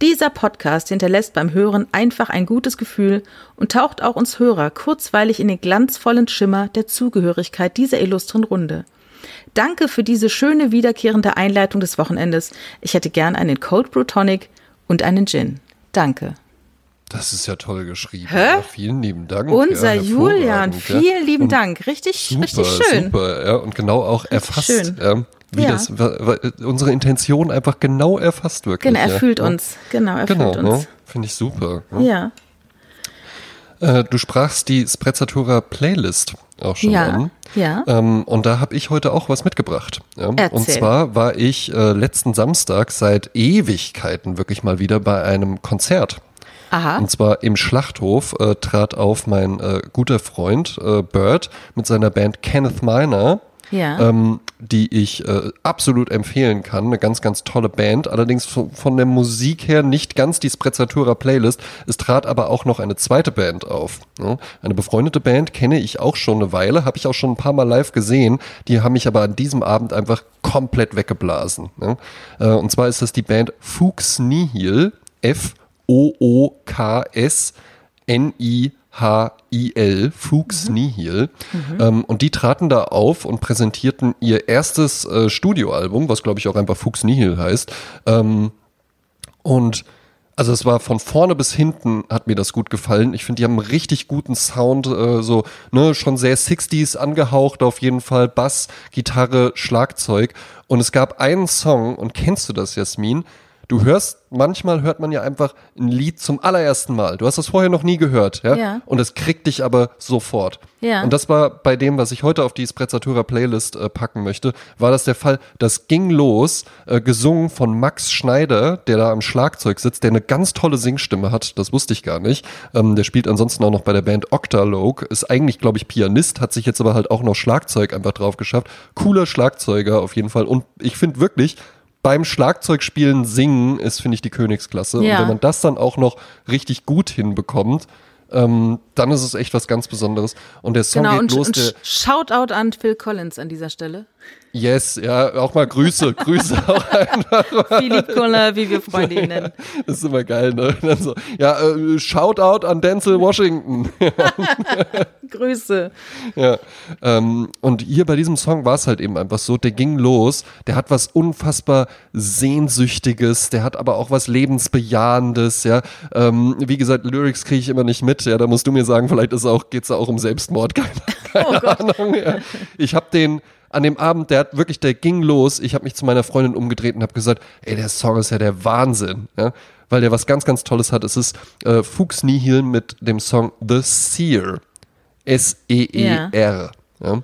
Dieser Podcast hinterlässt beim Hören einfach ein gutes Gefühl und taucht auch uns Hörer kurzweilig in den glanzvollen Schimmer der Zugehörigkeit dieser illustren Runde. Danke für diese schöne wiederkehrende Einleitung des Wochenendes. Ich hätte gern einen Cold Brew Tonic und einen Gin. Danke. Das ist ja toll geschrieben. Hä? Ja, vielen lieben Dank. Unser ja, Julian, vielen ja. lieben und Dank. Richtig, super, richtig schön. Super, ja, und genau auch richtig erfasst, schön. wie das, unsere Intention einfach genau erfasst wirklich. Genau, er fühlt uns. Genau, er genau, fühlt uns. Ne? Finde ich super. Ja. Äh, du sprachst die Sprezzatura Playlist auch schon ja, an. Ja. Ähm, und da habe ich heute auch was mitgebracht. Ja? Und zwar war ich äh, letzten Samstag seit Ewigkeiten wirklich mal wieder bei einem Konzert. Aha. Und zwar im Schlachthof äh, trat auf mein äh, guter Freund äh, Bird mit seiner Band Kenneth Miner. Ja. Ähm, die ich äh, absolut empfehlen kann. Eine ganz, ganz tolle Band. Allerdings von, der Musik her nicht ganz die Sprezzatura Playlist. Es trat aber auch noch eine zweite Band auf. Ja? Eine befreundete Band kenne ich auch schon eine Weile, habe ich auch schon ein paar Mal live gesehen. Die haben mich aber an diesem Abend einfach komplett weggeblasen. Ja? Äh, und zwar ist das die Band Fuchs Nihil. F O-O-K-S-N-I-H-I-L, Fuchs mhm. Nihil. Mhm. Ähm, und die traten da auf und präsentierten ihr erstes äh, Studioalbum, was glaube ich auch einfach Fuchs Nihil heißt. Ähm, und also es war von vorne bis hinten hat mir das gut gefallen. Ich finde, die haben einen richtig guten Sound, äh, so ne, schon sehr 60s angehaucht auf jeden Fall, Bass, Gitarre, Schlagzeug. Und es gab einen Song, und kennst du das, Jasmin? Du hörst, manchmal hört man ja einfach ein Lied zum allerersten Mal. Du hast das vorher noch nie gehört, ja? Ja. Und es kriegt dich aber sofort. Ja. Und das war bei dem, was ich heute auf die Sprezzatura Playlist äh, packen möchte, war das der Fall. Das ging los, äh, gesungen von Max Schneider, der da am Schlagzeug sitzt, der eine ganz tolle Singstimme hat. Das wusste ich gar nicht. Ähm, der spielt ansonsten auch noch bei der Band Octalogue. Ist eigentlich, glaube ich, Pianist, hat sich jetzt aber halt auch noch Schlagzeug einfach drauf geschafft. Cooler Schlagzeuger auf jeden Fall. Und ich finde wirklich, beim Schlagzeugspielen singen ist, finde ich, die Königsklasse. Ja. Und wenn man das dann auch noch richtig gut hinbekommt, ähm, dann ist es echt was ganz Besonderes. Und der Song Genau, geht und, los, und der Shoutout an Phil Collins an dieser Stelle. Yes, ja, auch mal Grüße, Grüße auch einfach. Philipp Collin, wie wir Freunde ihn nennen. Das ist immer geil, ne? So, ja, äh, Shoutout an Denzel Washington. Grüße. ja. Ähm, und hier bei diesem Song war es halt eben einfach so, der ging los, der hat was unfassbar Sehnsüchtiges, der hat aber auch was Lebensbejahendes, ja. Ähm, wie gesagt, Lyrics kriege ich immer nicht mit, ja, da musst du mir sagen, vielleicht ist auch, geht's da auch um Selbstmord, keine, keine Oh. Ahnung. Ja. Ich habe den an dem Abend, der hat wirklich, der ging los. Ich habe mich zu meiner Freundin umgedreht und habe gesagt, ey, der Song ist ja der Wahnsinn, ja, weil der was ganz, ganz Tolles hat. Es ist äh, Fuchs Nihil mit dem Song The Seer, S-E-E-R. Ja.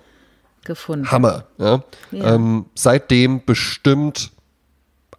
Gefunden. Hammer. Ja. Ja. Ähm, seitdem bestimmt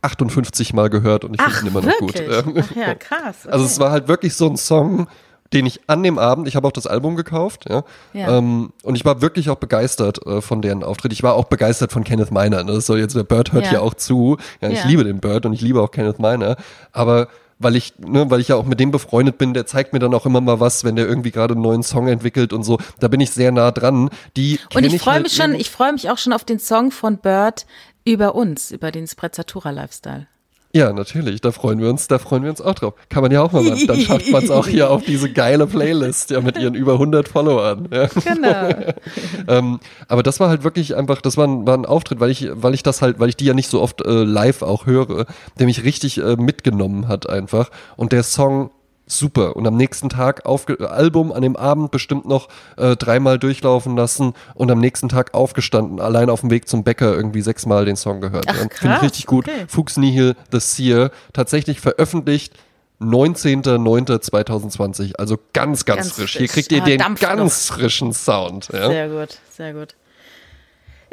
58 Mal gehört und ich finde ihn immer noch wirklich? gut. Ja. Ach ja, krass. Also es war halt wirklich so ein Song, den ich an dem Abend, ich habe auch das Album gekauft, ja, Ja. Ähm, und ich war wirklich auch begeistert äh, von deren Auftritt. Ich war auch begeistert von Kenneth Miner. Ne? Das soll jetzt der Bird hört Ja. hier auch zu. Ja, ich liebe den Bird und ich liebe auch Kenneth Miner, aber weil ich, ne, weil ich ja auch mit dem befreundet bin, der zeigt mir dann auch immer mal was, wenn der irgendwie gerade einen neuen Song entwickelt und so. Da bin ich sehr nah dran. Die Und ich freue halt mich schon, ich freue mich auch schon auf den Song von Bird über uns, über den Sprezzatura Lifestyle. Ja, natürlich, da freuen wir uns, da freuen wir uns auch drauf. Kann man ja auch mal machen. Dann schafft man es auch hier auf diese geile Playlist, ja, mit ihren über 100 Followern. Ja. Genau. ähm, aber das war halt wirklich einfach, das war ein, war ein Auftritt, weil ich, weil ich das halt, weil ich die ja nicht so oft äh, live auch höre, der mich richtig äh, mitgenommen hat einfach. Und der Song super. Und am nächsten Tag aufge Album an dem Abend bestimmt noch äh, dreimal durchlaufen lassen und am nächsten Tag aufgestanden, allein auf dem Weg zum Bäcker irgendwie sechsmal den Song gehört. Finde ich richtig gut. okay. Fuchs Nihil, The Seer, tatsächlich veröffentlicht 19.09.2020, also ganz, ganz, Ganz frisch. frisch. Hier kriegt ihr Ah, den ganz frischen Sound. Ja? Sehr gut, sehr gut.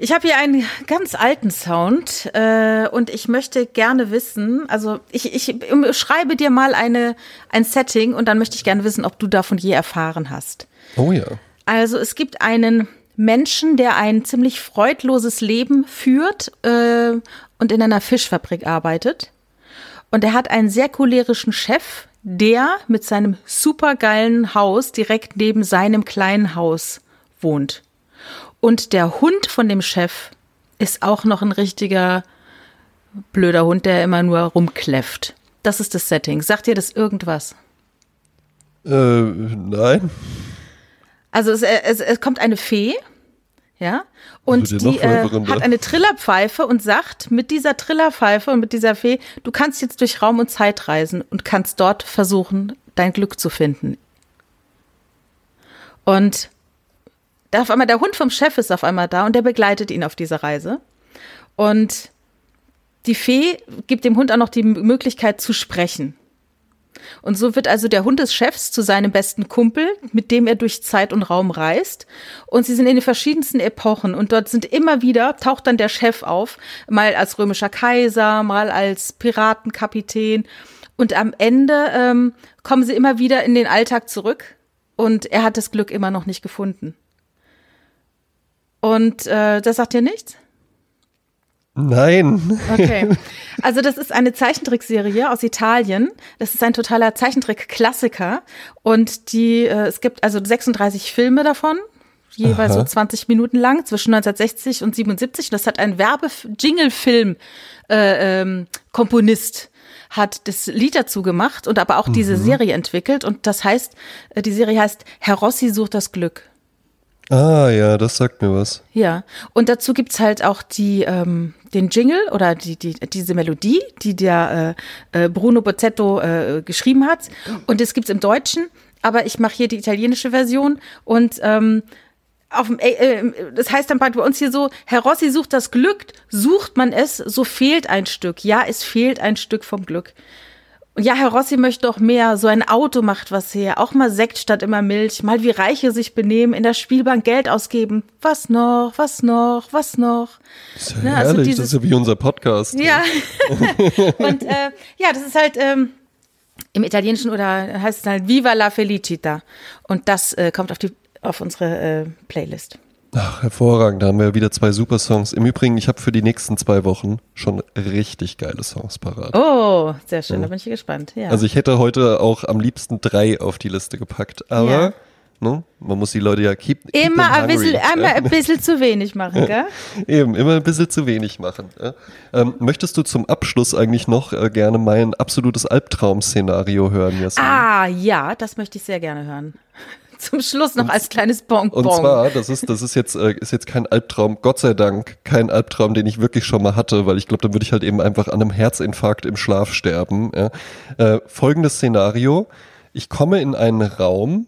Ich habe hier einen ganz alten Sound äh, und ich möchte gerne wissen, also ich, ich schreibe dir mal eine, ein Setting und dann möchte ich gerne wissen, ob du davon je erfahren hast. Oh ja. Also es gibt einen Menschen, der ein ziemlich freudloses Leben führt äh, und in einer Fischfabrik arbeitet. Und er hat einen sehr cholerischen Chef, der mit seinem supergeilen Haus direkt neben seinem kleinen Haus wohnt. Und der Hund von dem Chef ist auch noch ein richtiger blöder Hund, der immer nur rumkläfft. Das ist das Setting. Sagt dir das irgendwas? Äh, nein. Also es, es, es kommt eine Fee, ja, und ja die noch äh, hat eine Trillerpfeife und sagt mit dieser Trillerpfeife und mit dieser Fee, du kannst jetzt durch Raum und Zeit reisen und kannst dort versuchen, dein Glück zu finden. Und da auf einmal der Hund vom Chef ist auf einmal da und der begleitet ihn auf dieser Reise. Und die Fee gibt dem Hund auch noch die Möglichkeit zu sprechen. Und so wird also der Hund des Chefs zu seinem besten Kumpel, mit dem er durch Zeit und Raum reist. Und sie sind in den verschiedensten Epochen. Und dort sind immer wieder, taucht dann der Chef auf, mal als römischer Kaiser, mal als Piratenkapitän. Und am Ende ähm, kommen sie immer wieder in den Alltag zurück. Und er hat das Glück immer noch nicht gefunden. Und äh, das sagt dir nichts? Nein. Okay. Also das ist eine Zeichentrickserie aus Italien. Das ist ein totaler Zeichentrick-Klassiker. Und die, äh, es gibt also 36 Filme davon, jeweils Aha. so 20 Minuten lang, zwischen 1960 und 77. Das hat ein Werbe-Jingle-Film äh, ähm, Komponist hat das Lied dazu gemacht und aber auch diese Serie entwickelt. Und das heißt, äh, die Serie heißt Herr Rossi sucht das Glück. Ah ja, das sagt mir was. Ja, und dazu gibt's halt auch die, ähm, den Jingle oder die, die, diese Melodie, die der äh, äh, Bruno Bozzetto äh, geschrieben hat. Und das gibt's im Deutschen, aber ich mache hier die italienische Version. Und ähm, auf dem, äh, äh, das heißt dann bei uns hier so, Herr Rossi sucht das Glück, sucht man es, so fehlt ein Stück. Ja, es fehlt ein Stück vom Glück. Und ja, Herr Rossi möchte auch mehr. So ein Auto macht was her. Auch mal Sekt statt immer Milch. Mal wie Reiche sich benehmen, in der Spielbank Geld ausgeben. Was noch? Was noch? Was noch? Das ist ja ne, also dieses, das ist ja wie unser Podcast. Ja. Und äh, ja, das ist halt ähm, im Italienischen oder heißt es halt Viva la Felicita. Und das äh, kommt auf die auf unsere äh, Playlist. Ach, hervorragend. Da haben wir wieder zwei super Songs. Im Übrigen, ich habe für die nächsten zwei Wochen schon richtig geile Songs parat. Oh, sehr schön. Ja. Da bin ich gespannt. Ja. Also ich hätte heute auch am liebsten drei auf die Liste gepackt. Aber ja. ne, man muss die Leute ja keep, keep immer ein bisschen, einmal ein bisschen zu wenig machen, gell? Eben, immer ein bisschen zu wenig machen. Ähm, möchtest du zum Abschluss eigentlich noch äh, gerne mein absolutes Albtraum-Szenario hören, Jasmin? Ah, ja, das möchte ich sehr gerne hören zum Schluss noch und, als kleines Bonbon. Und zwar, das ist, das ist jetzt, äh, ist jetzt kein Albtraum, Gott sei Dank, kein Albtraum, den ich wirklich schon mal hatte, weil ich glaube, dann würde ich halt eben einfach an einem Herzinfarkt im Schlaf sterben. Ja. Äh, folgendes Szenario. Ich komme in einen Raum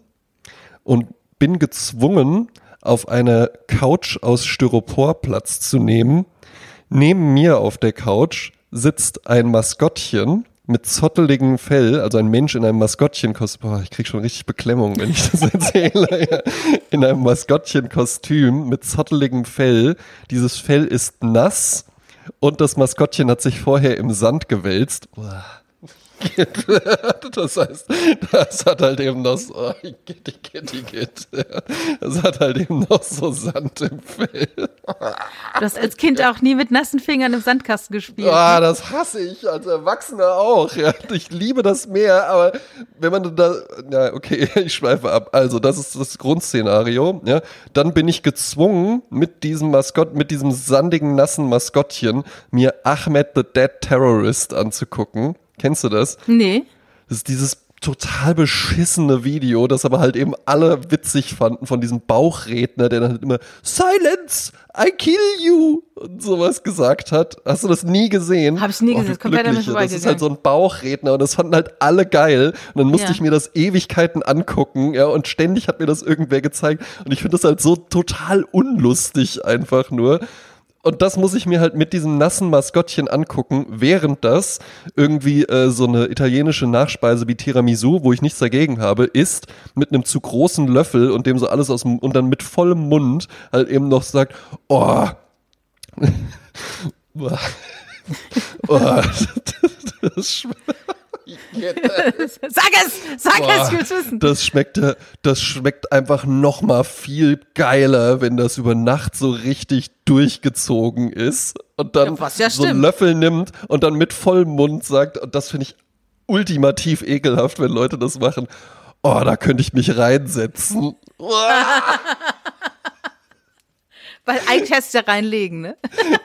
und bin gezwungen, auf einer Couch aus Styropor Platz zu nehmen. Neben mir auf der Couch sitzt ein Maskottchen mit zotteligem Fell, also ein Mensch in einem Maskottchenkostüm, boah, ich krieg schon richtig Beklemmung, wenn ich das erzähle, in einem Maskottchenkostüm mit zotteligem Fell. Dieses Fell ist nass und das Maskottchen hat sich vorher im Sand gewälzt. Boah. Das heißt, das hat halt eben noch so, get, get, get, das hat halt eben noch so Sand im Fell. Du hast als Kind auch nie mit nassen Fingern im Sandkasten gespielt. Ah, das hasse ich als Erwachsener auch. Ja. Ich liebe das mehr, aber wenn man da, ja, okay, ich schweife ab. Also, das ist das Grundszenario. Ja. Dann bin ich gezwungen, mit diesem Maskott, mit diesem sandigen, nassen Maskottchen, mir Ahmed the Dead Terrorist anzugucken. Kennst du das? Nee. Das ist dieses total beschissene Video, das aber halt eben alle witzig fanden von diesem Bauchredner, der dann halt immer Silence, I kill you und sowas gesagt hat. Hast du das nie gesehen? Hab ich nie oh, gesehen, komplett damit Das ist halt so ein Bauchredner und das fanden halt alle geil und dann musste ja. ich mir das Ewigkeiten angucken, ja, und ständig hat mir das irgendwer gezeigt und ich finde das halt so total unlustig einfach nur. Und das muss ich mir halt mit diesem nassen Maskottchen angucken, während das irgendwie äh, so eine italienische Nachspeise wie Tiramisu, wo ich nichts dagegen habe, ist mit einem zu großen Löffel und dem so alles aus dem und dann mit vollem Mund halt eben noch sagt, oh, oh das, sag es, sag Boah, es, ich will's wissen. Das schmeckt, das schmeckt einfach noch mal viel geiler, wenn das über Nacht so richtig durchgezogen ist und dann ja, ja so einen Löffel nimmt und dann mit vollem Mund sagt, und das finde ich ultimativ ekelhaft, wenn Leute das machen. Oh, da könnte ich mich reinsetzen. Weil eigentlich heißt es ja reinlegen, ne?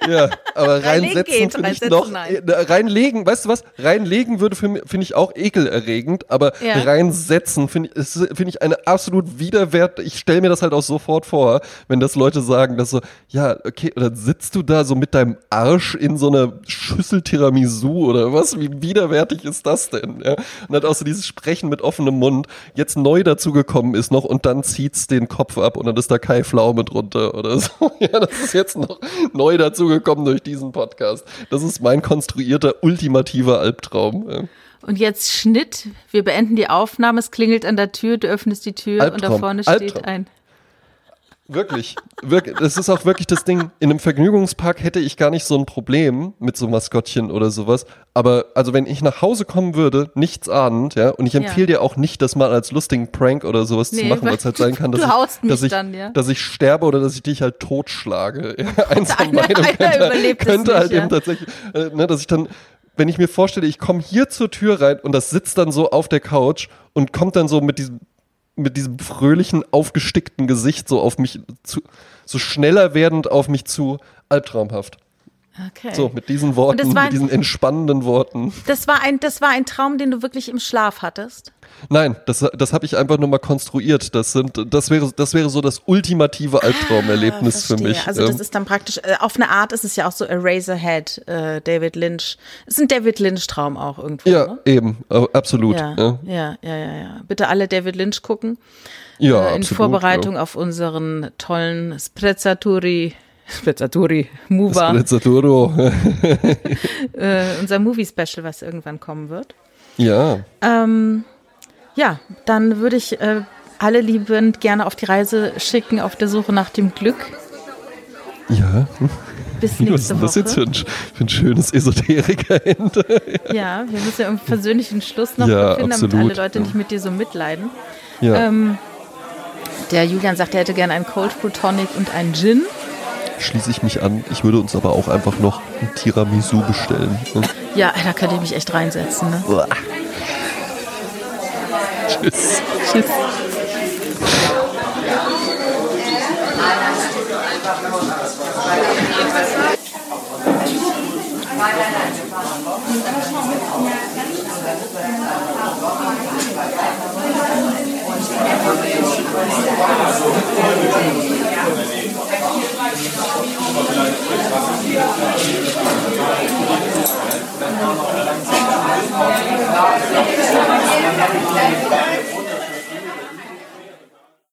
Ja, aber reinsetzen finde ich noch. Nein. Reinlegen, weißt du was? Reinlegen würde finde ich auch ekelerregend, aber ja. reinsetzen finde ich, finde ich eine absolut widerwert. Ich stelle mir das halt auch sofort vor, wenn das Leute sagen, dass so, ja, okay, dann sitzt du da so mit deinem Arsch in so einer Schüssel Tiramisu oder was? Wie widerwärtig ist das denn? Ja? Und dann auch so dieses Sprechen mit offenem Mund jetzt neu dazugekommen ist noch und dann zieht's den Kopf ab und dann ist da Kai Pflaume drunter oder so. ja, das ist jetzt noch neu dazugekommen durch diesen Podcast. Das ist mein konstruierter ultimativer Albtraum. Und jetzt Schnitt. Wir beenden die Aufnahme. Es klingelt an der Tür. Du öffnest die Tür Albtraum. und da vorne steht Albtraum. ein Wirklich, wirklich, das ist auch wirklich das Ding. In einem Vergnügungspark hätte ich gar nicht so ein Problem mit so Maskottchen oder sowas. Aber also wenn ich nach Hause kommen würde, nichts ahnend, ja, und ich empfehle ja. dir auch nicht, das mal als lustigen Prank oder sowas nee, zu machen, weil es halt sein kann, dass, ich, dass, ich, dann, ja. dass ich sterbe oder dass ich dich halt totschlage. Ja, eins von beiden könnte, könnte halt nicht, eben tatsächlich, äh, ne, dass ich dann wenn ich mir vorstelle, ich komme hier zur Tür rein und das sitzt dann so auf der Couch und kommt dann so mit diesem mit diesem fröhlichen, aufgestickten Gesicht so auf mich zu, so schneller werdend auf mich zu, albtraumhaft. Okay. So, mit diesen Worten, war- mit diesen entspannenden Worten. Das war ein, das war ein Traum, den du wirklich im Schlaf hattest. Nein, das, das habe ich einfach nur mal konstruiert. Das, sind, das, wäre, das wäre so das ultimative Albtraumerlebnis für Ah, Verstehe. mich. Also das Ähm, ist dann praktisch, äh, auf eine Art ist es ja auch so Eraserhead, äh, David Lynch. Es ist ein David Lynch-Traum auch irgendwo, ja, ne? eben, absolut. Ja, Ja, ja, ja, ja. Bitte alle David Lynch gucken. ja äh, in absolut, Vorbereitung Ja. auf unseren tollen Sprezzatori, Sprezzatori, Mover, Sprezzatura. äh, unser Movie-Special, was irgendwann kommen wird. ja, Ähm, ja, dann würde ich äh, alle liebend gerne auf die Reise schicken, auf der Suche nach dem Glück. ja. Bis Was ist nächste denn das jetzt für ein, für ein schönes Esoteriker-Ende? Ja, wir müssen ja einen persönlichen Schluss noch Ja, finden, damit absolut, alle Leute nicht mit dir so mitleiden. Ja, Ähm, der Julian sagt, er hätte gerne einen Cold Brew Tonic und einen Gin. Schließe ich mich an. Ich würde uns aber auch einfach noch ein Tiramisu bestellen. Ja, da könnte ich mich echt reinsetzen. Ne? Tschüss. Tschüss.